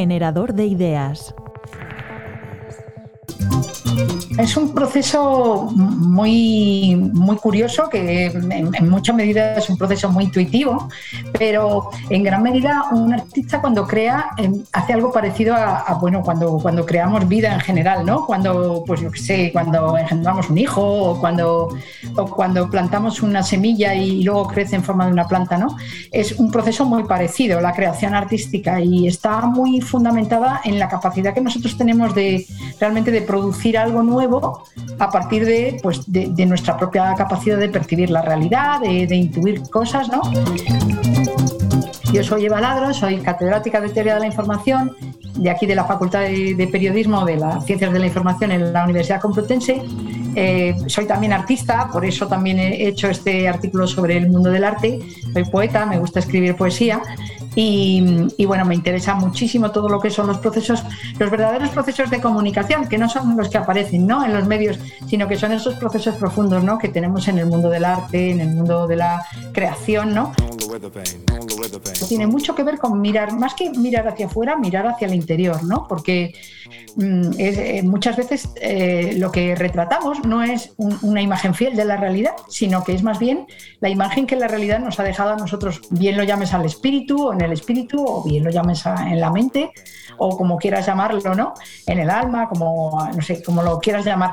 [SPEAKER 12] Generador de ideas.
[SPEAKER 13] Es un proceso muy, muy curioso que en, en mucha medida es un proceso muy intuitivo, pero en gran medida un artista cuando crea em, hace algo parecido a, a, bueno cuando, cuando creamos vida en general, ¿no? Cuando pues yo qué sé, cuando engendramos un hijo o cuando, o cuando plantamos una semilla y luego crece en forma de una planta, ¿no? Es un proceso muy parecido la creación artística y está muy fundamentada en la capacidad que nosotros tenemos de realmente de producir algo nuevo a partir de, pues, de, nuestra propia capacidad de percibir la realidad, de, de intuir cosas, ¿no? Yo soy Eva Ladro, soy catedrática de Teoría de la Información de aquí de la Facultad de, de Periodismo de las Ciencias de la Información en la Universidad Complutense. Eh, soy también artista, por eso también he hecho este artículo sobre el mundo del arte. Soy poeta, me gusta escribir poesía y, bueno, me interesa muchísimo todo lo que son los procesos, los verdaderos procesos de comunicación, que no son los que aparecen ¿no? en los medios, sino que son esos procesos profundos ¿no? que tenemos en el mundo del arte, en el mundo de la creación, ¿no? Tiene mucho que ver con mirar, más que mirar hacia afuera, mirar hacia el interior, ¿no? Porque mm, es, eh, muchas veces eh, lo que retratamos no es un, una imagen fiel de la realidad, sino que es más bien la imagen que la realidad nos ha dejado a nosotros, bien lo llames al espíritu o en el espíritu, o bien lo llames en la mente, o como quieras llamarlo, ¿no? En el alma, como, no sé, como lo quieras llamar.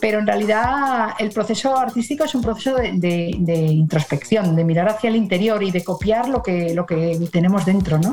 [SPEAKER 13] Pero en realidad el proceso artístico es un proceso de, de, de introspección, de mirar hacia el interior y de copiar lo que, lo que tenemos dentro, ¿no?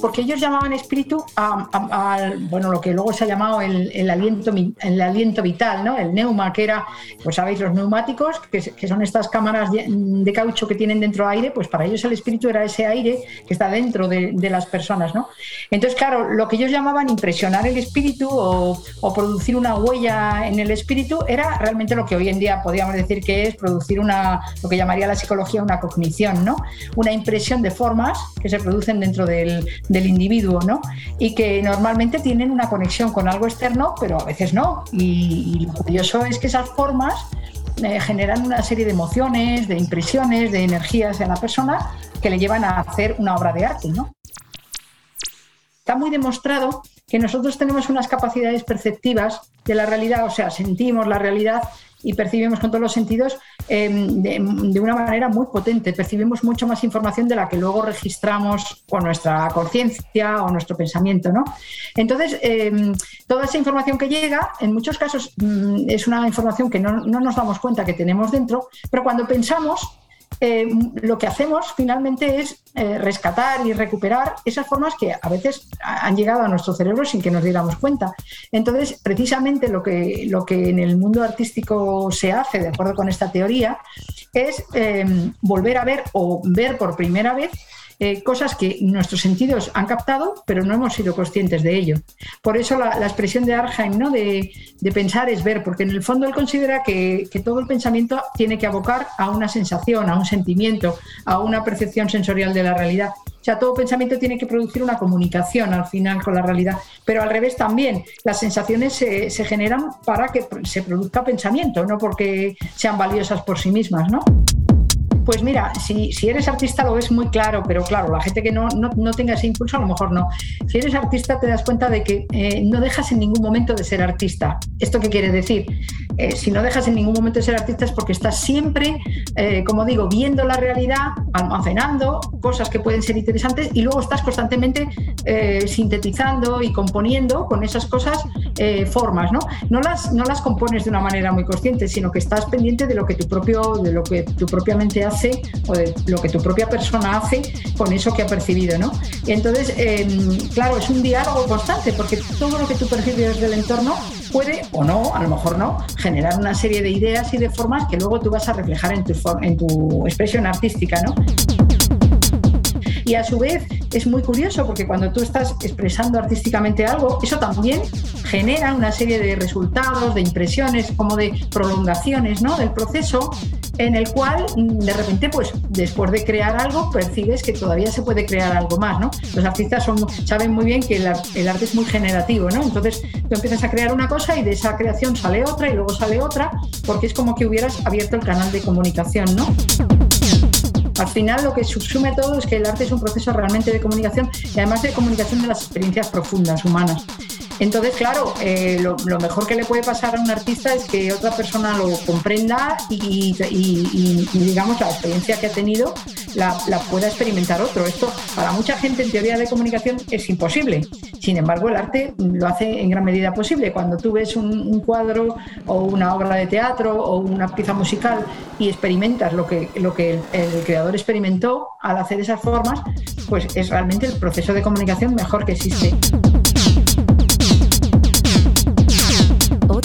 [SPEAKER 13] Porque ellos llamaban espíritu a, a, a, bueno, lo que luego se ha llamado el, el, aliento, el aliento vital, ¿no? El neuma, que era, pues sabéis, los neumáticos, que, que, son estas cámaras de caucho que tienen dentro aire, pues para ellos el espíritu era ese aire que está dentro de, de las personas, ¿no? Entonces, claro, lo que ellos llamaban impresionar el espíritu o, producir una huella en el espíritu era realmente lo que hoy en día podríamos decir que es producir una, lo que llamaría la psicología una cognición, ¿no? Una impresión de formas que se producen dentro del, individuo, ¿no? Y que normalmente tienen una conexión con algo externo, pero a veces no. Y, y lo curioso es que esas formas eh, generan una serie de emociones, de impresiones, de energías en la persona que le llevan a hacer una obra de arte, ¿no? Está muy demostrado que nosotros tenemos unas capacidades perceptivas de la realidad, o sea, sentimos la realidad y percibimos con todos los sentidos eh, de, una manera muy potente. Percibimos mucho más información de la que luego registramos con nuestra conciencia o nuestro pensamiento. ¿no? Entonces, eh, toda esa información que llega, en muchos casos mm, es una información que no, no nos damos cuenta que tenemos dentro, pero cuando pensamos, eh, lo que hacemos finalmente es eh, rescatar y recuperar esas formas que a veces han llegado a nuestro cerebro sin que nos diéramos cuenta. Entonces, precisamente lo que, lo que en el mundo artístico se hace, de acuerdo con esta teoría, es eh, volver a ver o ver por primera vez eh, cosas que nuestros sentidos han captado, pero no hemos sido conscientes de ello. Por eso la, expresión de Arheim ¿no? de, pensar es ver, porque en el fondo él considera que, que, todo el pensamiento tiene que abocar a una sensación, a un sentimiento, a una percepción sensorial de la realidad. O sea, todo pensamiento tiene que producir una comunicación al final con la realidad. Pero al revés también, las sensaciones se, se generan para que se produzca pensamiento, no porque sean valiosas por sí mismas, ¿no? Pues mira, si, si, eres artista lo ves muy claro, pero claro, la gente que no, no, no, tenga ese impulso a lo mejor no. Si eres artista te das cuenta de que eh, no dejas en ningún momento de ser artista. ¿Esto qué quiere decir? Eh, si no dejas en ningún momento de ser artista es porque estás siempre, eh, como digo, viendo la realidad, almacenando cosas que pueden ser interesantes y luego estás constantemente sintetizando y componiendo con esas cosas formas, ¿no? No las, no las compones de una manera muy consciente, sino que estás pendiente de lo que tu propio, de lo que tu propia mente hace o de lo que tu propia persona hace con eso que ha percibido, ¿no? Entonces, eh, claro, es un diálogo constante porque todo lo que tú percibes del entorno puede o no, a lo mejor no, generar una serie de ideas y de formas que luego tú vas a reflejar en tu, en tu expresión artística, ¿no? Y a su vez es muy curioso porque cuando tú estás expresando artísticamente algo, eso también genera una serie de resultados, de impresiones, como de prolongaciones ¿no? del proceso en el cual de repente, pues después de crear algo, percibes que todavía se puede crear algo más, ¿no? Los artistas son, saben muy bien que el, el, arte es muy generativo, ¿no? Entonces tú empiezas a crear una cosa y de esa creación sale otra y luego sale otra, porque es como que hubieras abierto el canal de comunicación, ¿no? Al final lo que subsume todo es que el arte es un proceso realmente de comunicación y además de comunicación de las experiencias profundas humanas. Entonces, claro, eh, lo, mejor que le puede pasar a un artista es que otra persona lo comprenda y, digamos, la experiencia que ha tenido la, pueda experimentar otro. Esto para mucha gente en teoría de comunicación es imposible. Sin embargo, el arte lo hace en gran medida posible. Cuando tú ves un, cuadro o una obra de teatro o una pieza musical y experimentas lo que, lo que el, el creador experimentó al hacer esas formas, pues es realmente el proceso de comunicación mejor que existe.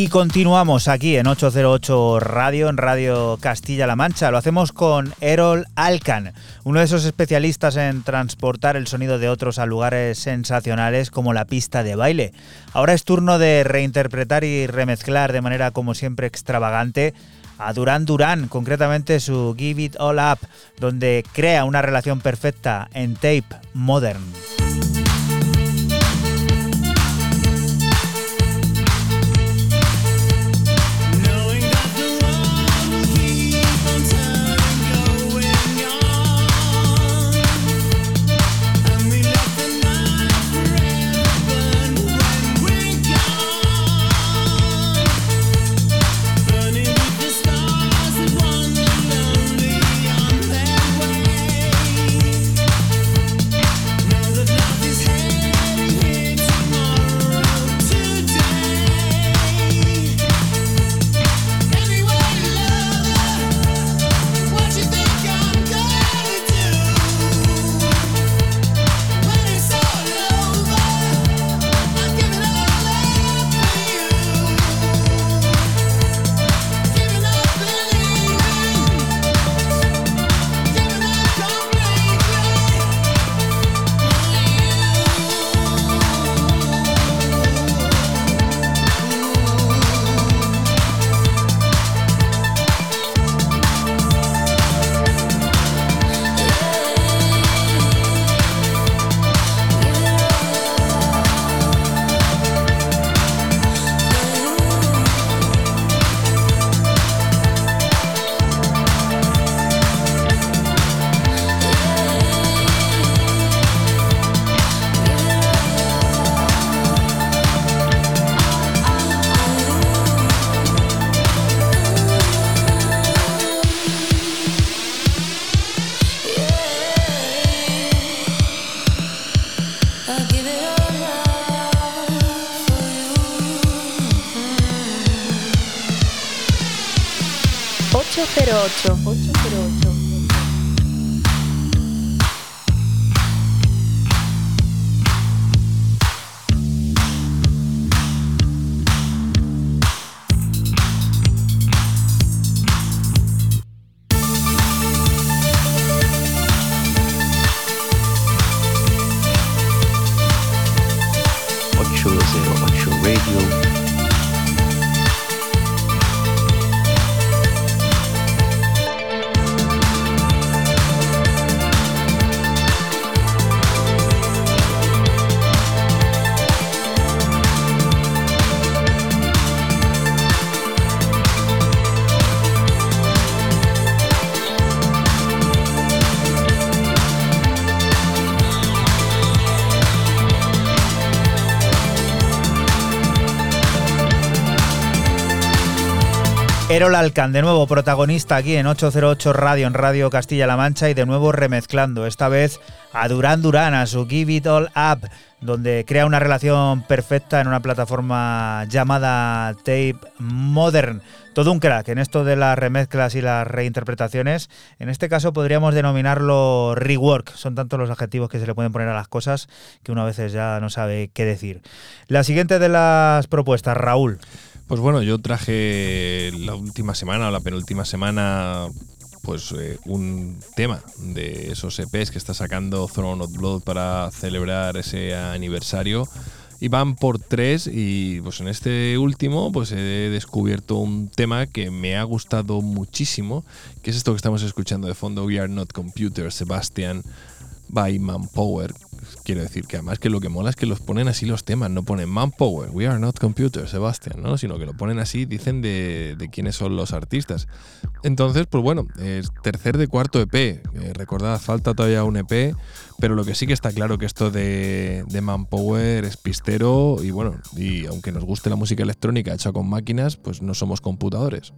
[SPEAKER 1] Y continuamos aquí en 808 Radio, en Radio Castilla-La Mancha. Lo hacemos con Erol Alcan, uno de esos especialistas en transportar el sonido de otros a lugares sensacionales como la pista de baile. Ahora es turno de reinterpretar y remezclar de manera como siempre extravagante a Duran Duran, concretamente su Give It All Up, donde crea una relación perfecta en tape modern. Erol Alcan, de nuevo protagonista aquí en 808 Radio, en Radio Castilla-La Mancha y de nuevo remezclando, esta vez a Duran Duran, a su Give It All Up, donde crea una relación perfecta en una plataforma llamada Tape Modern. Todo un crack en esto de las remezclas y las reinterpretaciones. En este caso podríamos denominarlo rework. Son tantos los adjetivos que se le pueden poner a las cosas que uno a veces ya no sabe qué decir. La siguiente de las propuestas, Raúl.
[SPEAKER 3] Pues bueno, yo traje la última semana o la penúltima semana pues eh, un tema de esos EPs que está sacando Throne of Blood para celebrar ese aniversario y van por tres y pues en este último pues he descubierto un tema que me ha gustado muchísimo, que es esto que estamos escuchando de fondo, We Are Not Computers, Sebastian by Manpower. Quiero decir que además que lo que mola es que los ponen así los temas, no ponen Manpower, We Are Not Computers, Sebastian, ¿no? sino que lo ponen así, dicen de, quiénes son los artistas. Entonces, pues bueno, es tercer de cuarto EP. Eh, recordad, falta todavía un EP, pero lo que sí que está claro que esto de Manpower es pistero y bueno, y aunque nos guste la música electrónica hecha con máquinas, pues no somos computadores.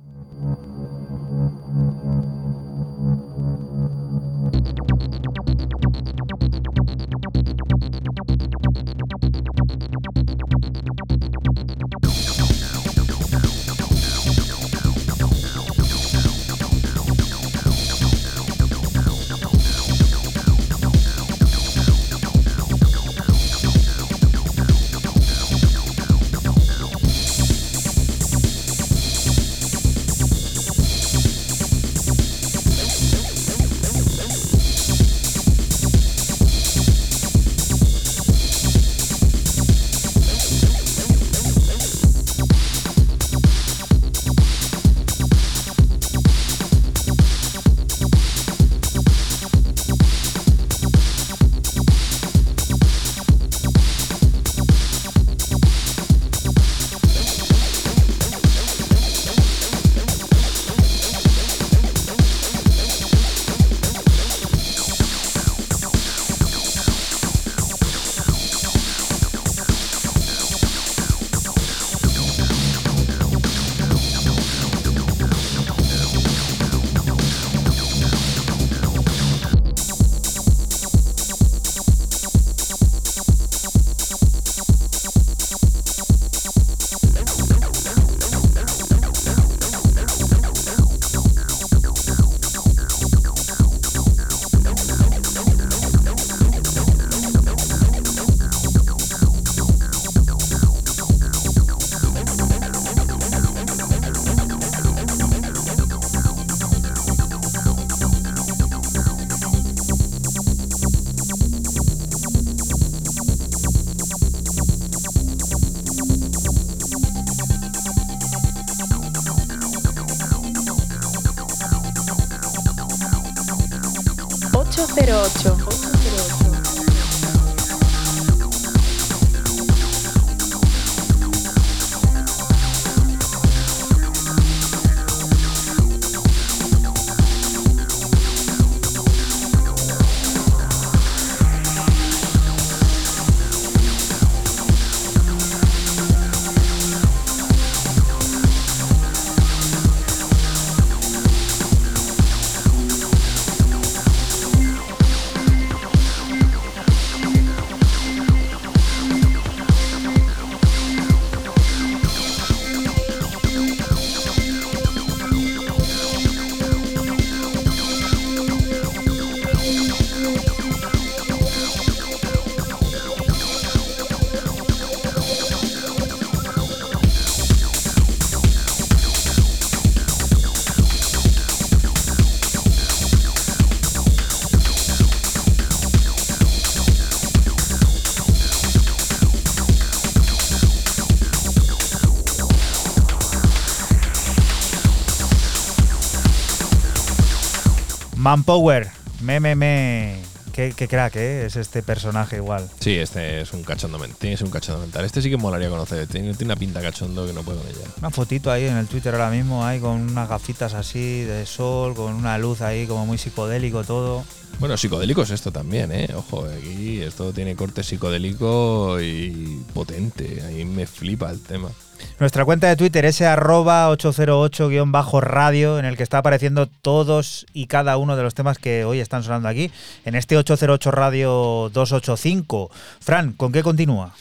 [SPEAKER 1] Manpower, me, me, me. Qué, qué crack, ¿eh? Es este personaje igual.
[SPEAKER 3] Sí, este es un cachondo mental. Es un cachondo mental. Este sí que molaría conocer. Tiene, tiene una pinta cachondo que no puedo con ella.
[SPEAKER 1] Una fotito ahí en el Twitter ahora mismo, ahí con unas gafitas así de sol, con una luz ahí como muy psicodélico todo.
[SPEAKER 3] Bueno, psicodélico es esto también, ¿eh? Ojo, aquí esto tiene corte psicodélico y potente. Ahí me flipa el tema.
[SPEAKER 1] Nuestra cuenta de Twitter es arroba 808-radio, en el que está apareciendo todos y cada uno de los temas que hoy están sonando aquí, en este 808 Radio 285. Fran, ¿con qué continúa?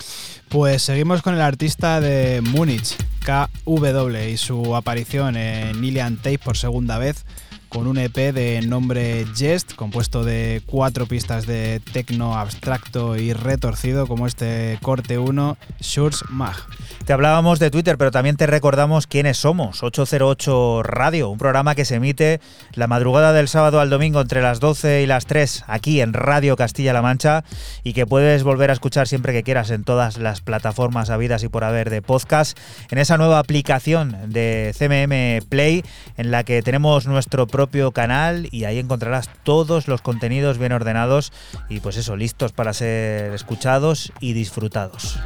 [SPEAKER 2] Pues seguimos con el artista de Múnich, KW, y su aparición en Ilian Tape por segunda vez. Con un EP de nombre Jest, compuesto de cuatro pistas de tecno abstracto y retorcido, como este corte 1, Shurs Mag.
[SPEAKER 1] Te hablábamos de Twitter, pero también te recordamos quiénes somos. 808 Radio, un programa que se emite la madrugada del sábado al domingo entre las 12 y las 3 aquí en Radio Castilla-La Mancha y que puedes volver a escuchar siempre que quieras en todas las plataformas habidas y por haber de podcast, en esa nueva aplicación de CMM Play en la que tenemos nuestro propio canal y ahí encontrarás todos los contenidos bien ordenados y pues eso, listos para ser escuchados y disfrutados.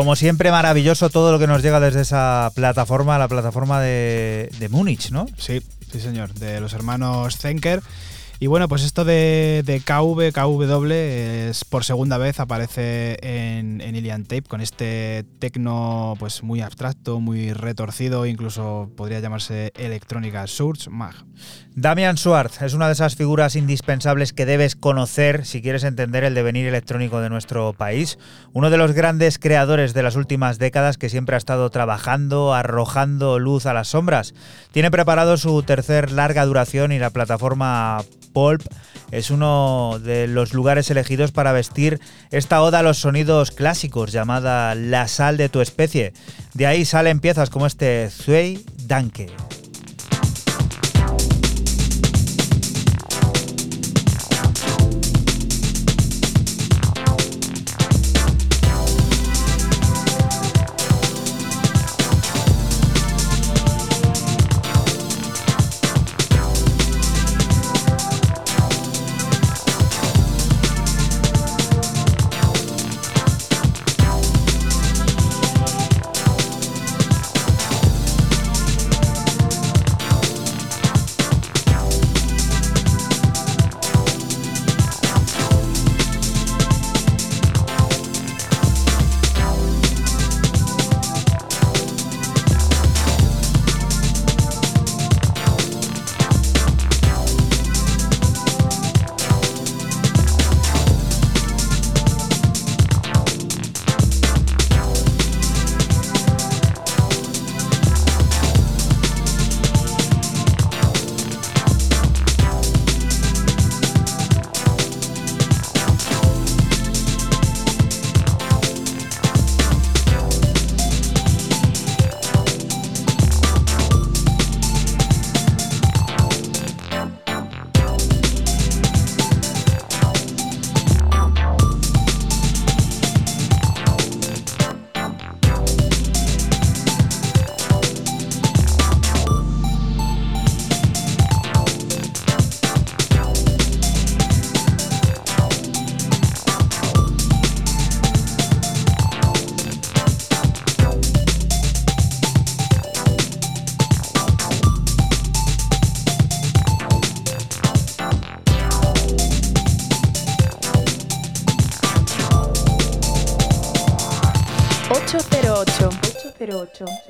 [SPEAKER 1] Como siempre, maravilloso todo lo que nos llega desde esa plataforma, la plataforma de, Múnich, ¿no?
[SPEAKER 2] Sí, sí señor, de los hermanos Zenker. Y bueno, pues esto de, de KV, KW es por segunda vez aparece en, en Ilian Tape con este tecno pues muy abstracto, muy retorcido, incluso podría llamarse electrónica Source Mag.
[SPEAKER 1] Damian Schwartz es una de esas figuras indispensables que debes conocer si quieres entender el devenir electrónico de nuestro país. Uno de los grandes creadores de las últimas décadas que siempre ha estado trabajando, arrojando luz a las sombras. Tiene preparado su tercer larga duración y la plataforma Pulp es uno de los lugares elegidos para vestir esta oda a los sonidos clásicos llamada La sal de tu especie. De ahí salen piezas como este Zwey Danke.
[SPEAKER 4] 808.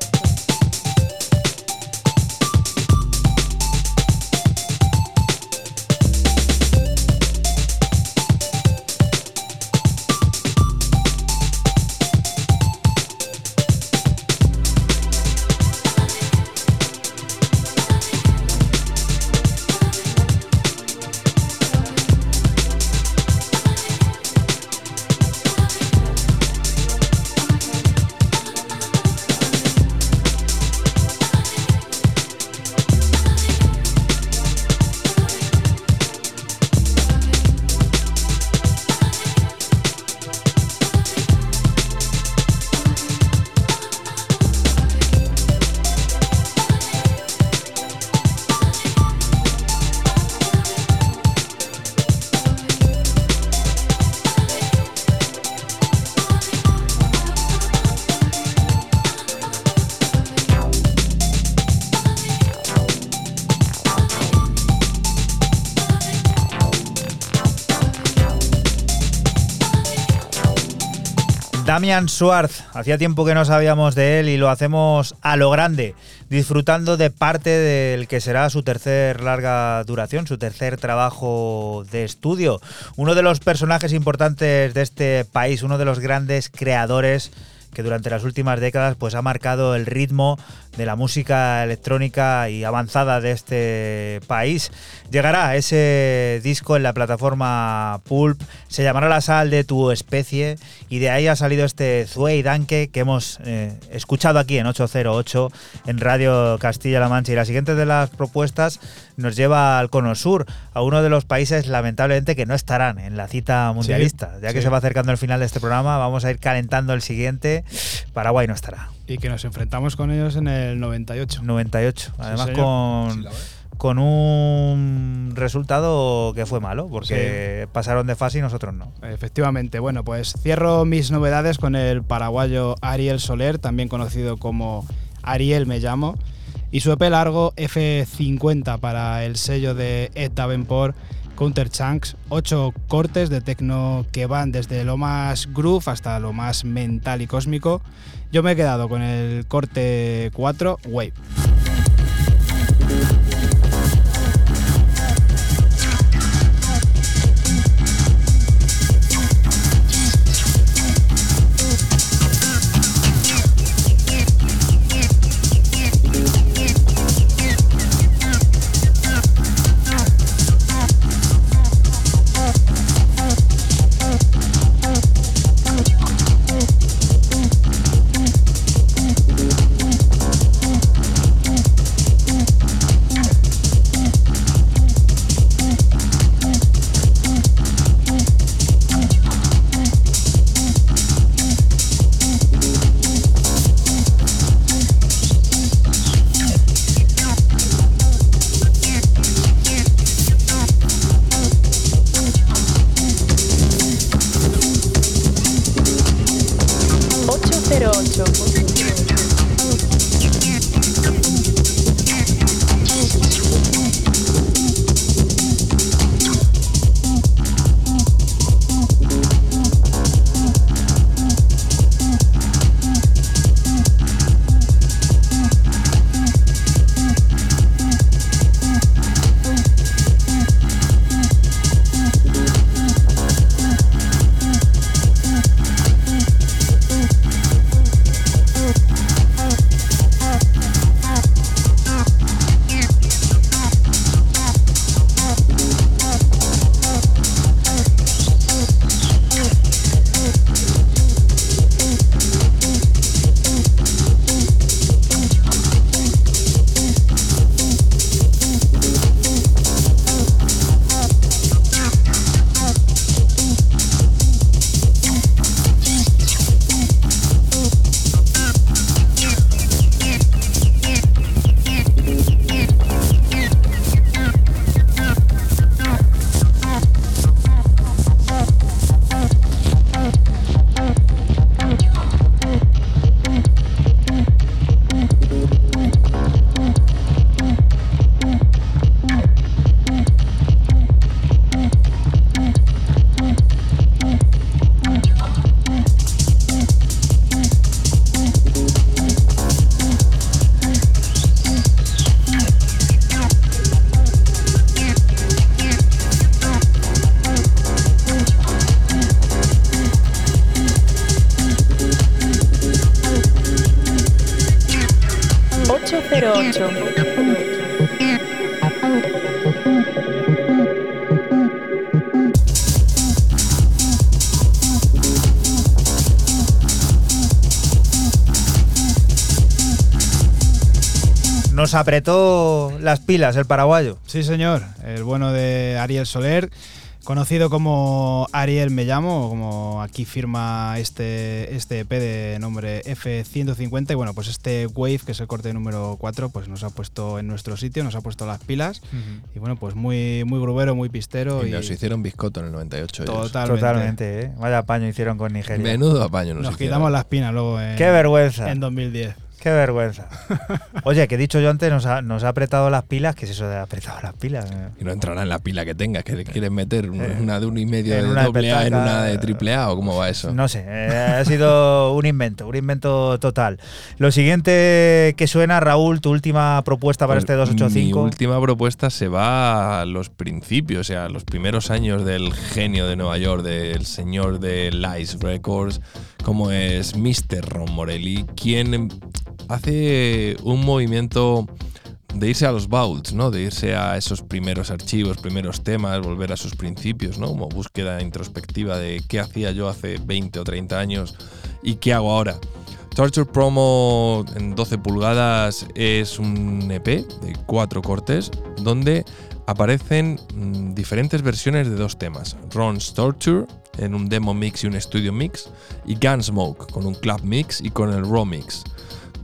[SPEAKER 1] Damian Schwartz, hacía tiempo que no sabíamos de él y lo hacemos a lo grande, disfrutando de parte del que será su tercer larga duración, su tercer trabajo de estudio. Uno de los personajes importantes de este país, uno de los grandes creadores que durante las últimas décadas pues ha marcado el ritmo de la música electrónica y avanzada de este país. Llegará ese disco en la plataforma Pulp, se llamará La sal de tu especie y de ahí ha salido este Zway Danke que hemos eh, escuchado aquí en 808 en Radio Castilla-La Mancha y la siguiente de las propuestas nos lleva al Cono Sur, a uno de los países lamentablemente que no estarán en la cita mundialista. ya que
[SPEAKER 2] sí.
[SPEAKER 1] se va acercando el final de este programa, vamos a ir calentando el siguiente. Paraguay no estará.
[SPEAKER 2] Y que nos enfrentamos con ellos en el 98.
[SPEAKER 1] 98. Además con, con un resultado que fue malo, porque pasaron de fase y nosotros no.
[SPEAKER 2] Efectivamente, bueno, pues cierro mis novedades con el paraguayo Ariel Soler, también conocido como Ariel Me Llamo, y su EP largo F50 para el sello de Ed Davenport Counter Chunks, ocho cortes de tecno que van desde lo más groove hasta lo más mental y cósmico. Yo me he quedado con el corte 4, Wave.
[SPEAKER 1] Nos apretó las pilas el paraguayo.
[SPEAKER 2] Sí, señor. El bueno de Ariel Soler. Conocido como Ariel Me Llamo, como aquí firma este, este EP de nombre F150. Y bueno, pues este Wave, que es el corte número 4, pues nos ha puesto en nuestro sitio, nos ha puesto las pilas. Y bueno, pues muy, muy grubero, muy pistero.
[SPEAKER 3] Y,
[SPEAKER 2] Y,
[SPEAKER 3] nos hicieron biscoto en el 98. ellos.
[SPEAKER 2] Totalmente.
[SPEAKER 1] Totalmente, ¿eh? Vaya apaño hicieron con Nigeria.
[SPEAKER 3] Menudo apaño nos,
[SPEAKER 2] nos
[SPEAKER 3] hicieron.
[SPEAKER 2] quitamos la espina luego en,
[SPEAKER 1] Qué vergüenza.
[SPEAKER 2] en 2010.
[SPEAKER 1] Qué vergüenza. Oye, que he dicho yo antes, nos ha, nos ha apretado las pilas. ¿Qué es eso de apretado las pilas?
[SPEAKER 3] Y no entrará en la pila que tengas, que le quieres meter una, una de uno y medio
[SPEAKER 1] En
[SPEAKER 3] de
[SPEAKER 1] una de
[SPEAKER 3] doble A en una de triple A o cómo va eso.
[SPEAKER 1] No sé, eh, ha sido un invento, un invento total. Lo siguiente que suena, Raúl, tu última propuesta para este
[SPEAKER 3] Mi
[SPEAKER 1] 285.
[SPEAKER 3] última propuesta se va a los principios, o sea, a los primeros años del genio de Nueva York, del señor de Lice Records, como es Mr. Ron Morelli, quien hace un movimiento de irse a los vaults, ¿no? De irse a esos primeros archivos, primeros temas, volver a sus principios, ¿no? Como búsqueda introspectiva de qué hacía yo hace 20 o 30 años y qué hago ahora. Torture Promo en 12 pulgadas es un EP de cuatro cortes donde aparecen mm, diferentes versiones de dos temas. Ron's Torture en un demo mix y un studio mix y Gunsmoke con un club mix y con el raw mix.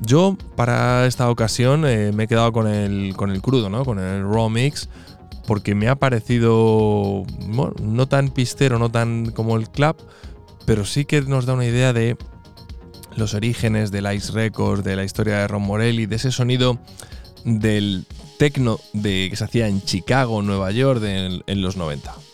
[SPEAKER 3] Yo para esta ocasión eh, me he quedado con el, con el crudo, ¿no? con el raw mix porque me ha parecido bueno, no tan pistero, no tan como el club, pero sí que nos da una idea de los orígenes del Ice Records, de la historia de Ron Morelli, de ese sonido del techno de, que se hacía en Chicago, Nueva York, en los 90.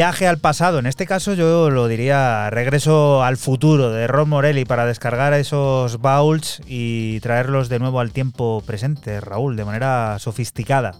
[SPEAKER 1] Viaje al pasado, en este caso yo lo diría regreso al futuro de Ron Morelli para descargar esos baúls y traerlos de nuevo al tiempo presente, Raúl, de manera sofisticada.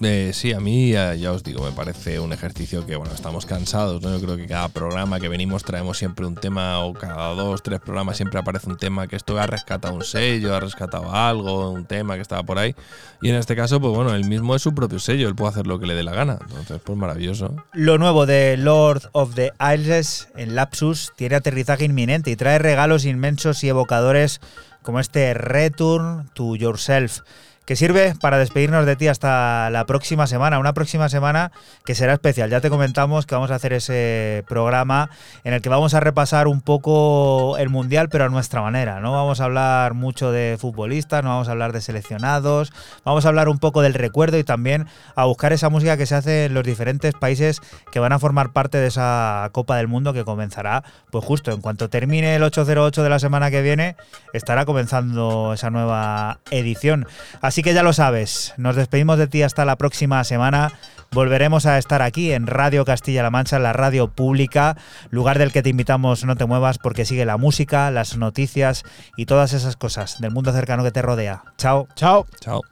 [SPEAKER 3] Eh, sí, a mí ya, ya os digo, me parece un ejercicio que, bueno, estamos cansados, ¿no? Yo creo que cada programa que venimos traemos siempre un tema, o cada dos, tres programas siempre aparece un tema que esto ha rescatado un sello, ha rescatado algo, un tema que estaba por ahí. Y en este caso, pues bueno, él mismo es su propio sello, él puede hacer lo que le dé la gana. Entonces, pues maravilloso.
[SPEAKER 1] Lo nuevo de Lord of the Isles en Lapsus tiene aterrizaje inminente y trae regalos inmensos y evocadores como este Return to Yourself que sirve para despedirnos de ti hasta la próxima semana, una próxima semana que será especial. Ya te comentamos que vamos a hacer ese programa en el que vamos a repasar un poco el Mundial, pero a nuestra manera. No vamos a hablar mucho de futbolistas, no vamos a hablar de seleccionados, vamos a hablar un poco del recuerdo y también a buscar esa música que se hace en los diferentes países que van a formar parte de esa Copa del Mundo que comenzará, pues justo en cuanto termine el 808 de la semana que viene, estará comenzando esa nueva edición. Así que ya lo sabes, nos despedimos de ti hasta la próxima semana. Volveremos a estar aquí en Radio Castilla-La Mancha, la radio pública, lugar del que te invitamos no te muevas porque sigue la música, las noticias y todas esas cosas del mundo cercano que te rodea. Chao.
[SPEAKER 2] Chao.
[SPEAKER 3] Chao.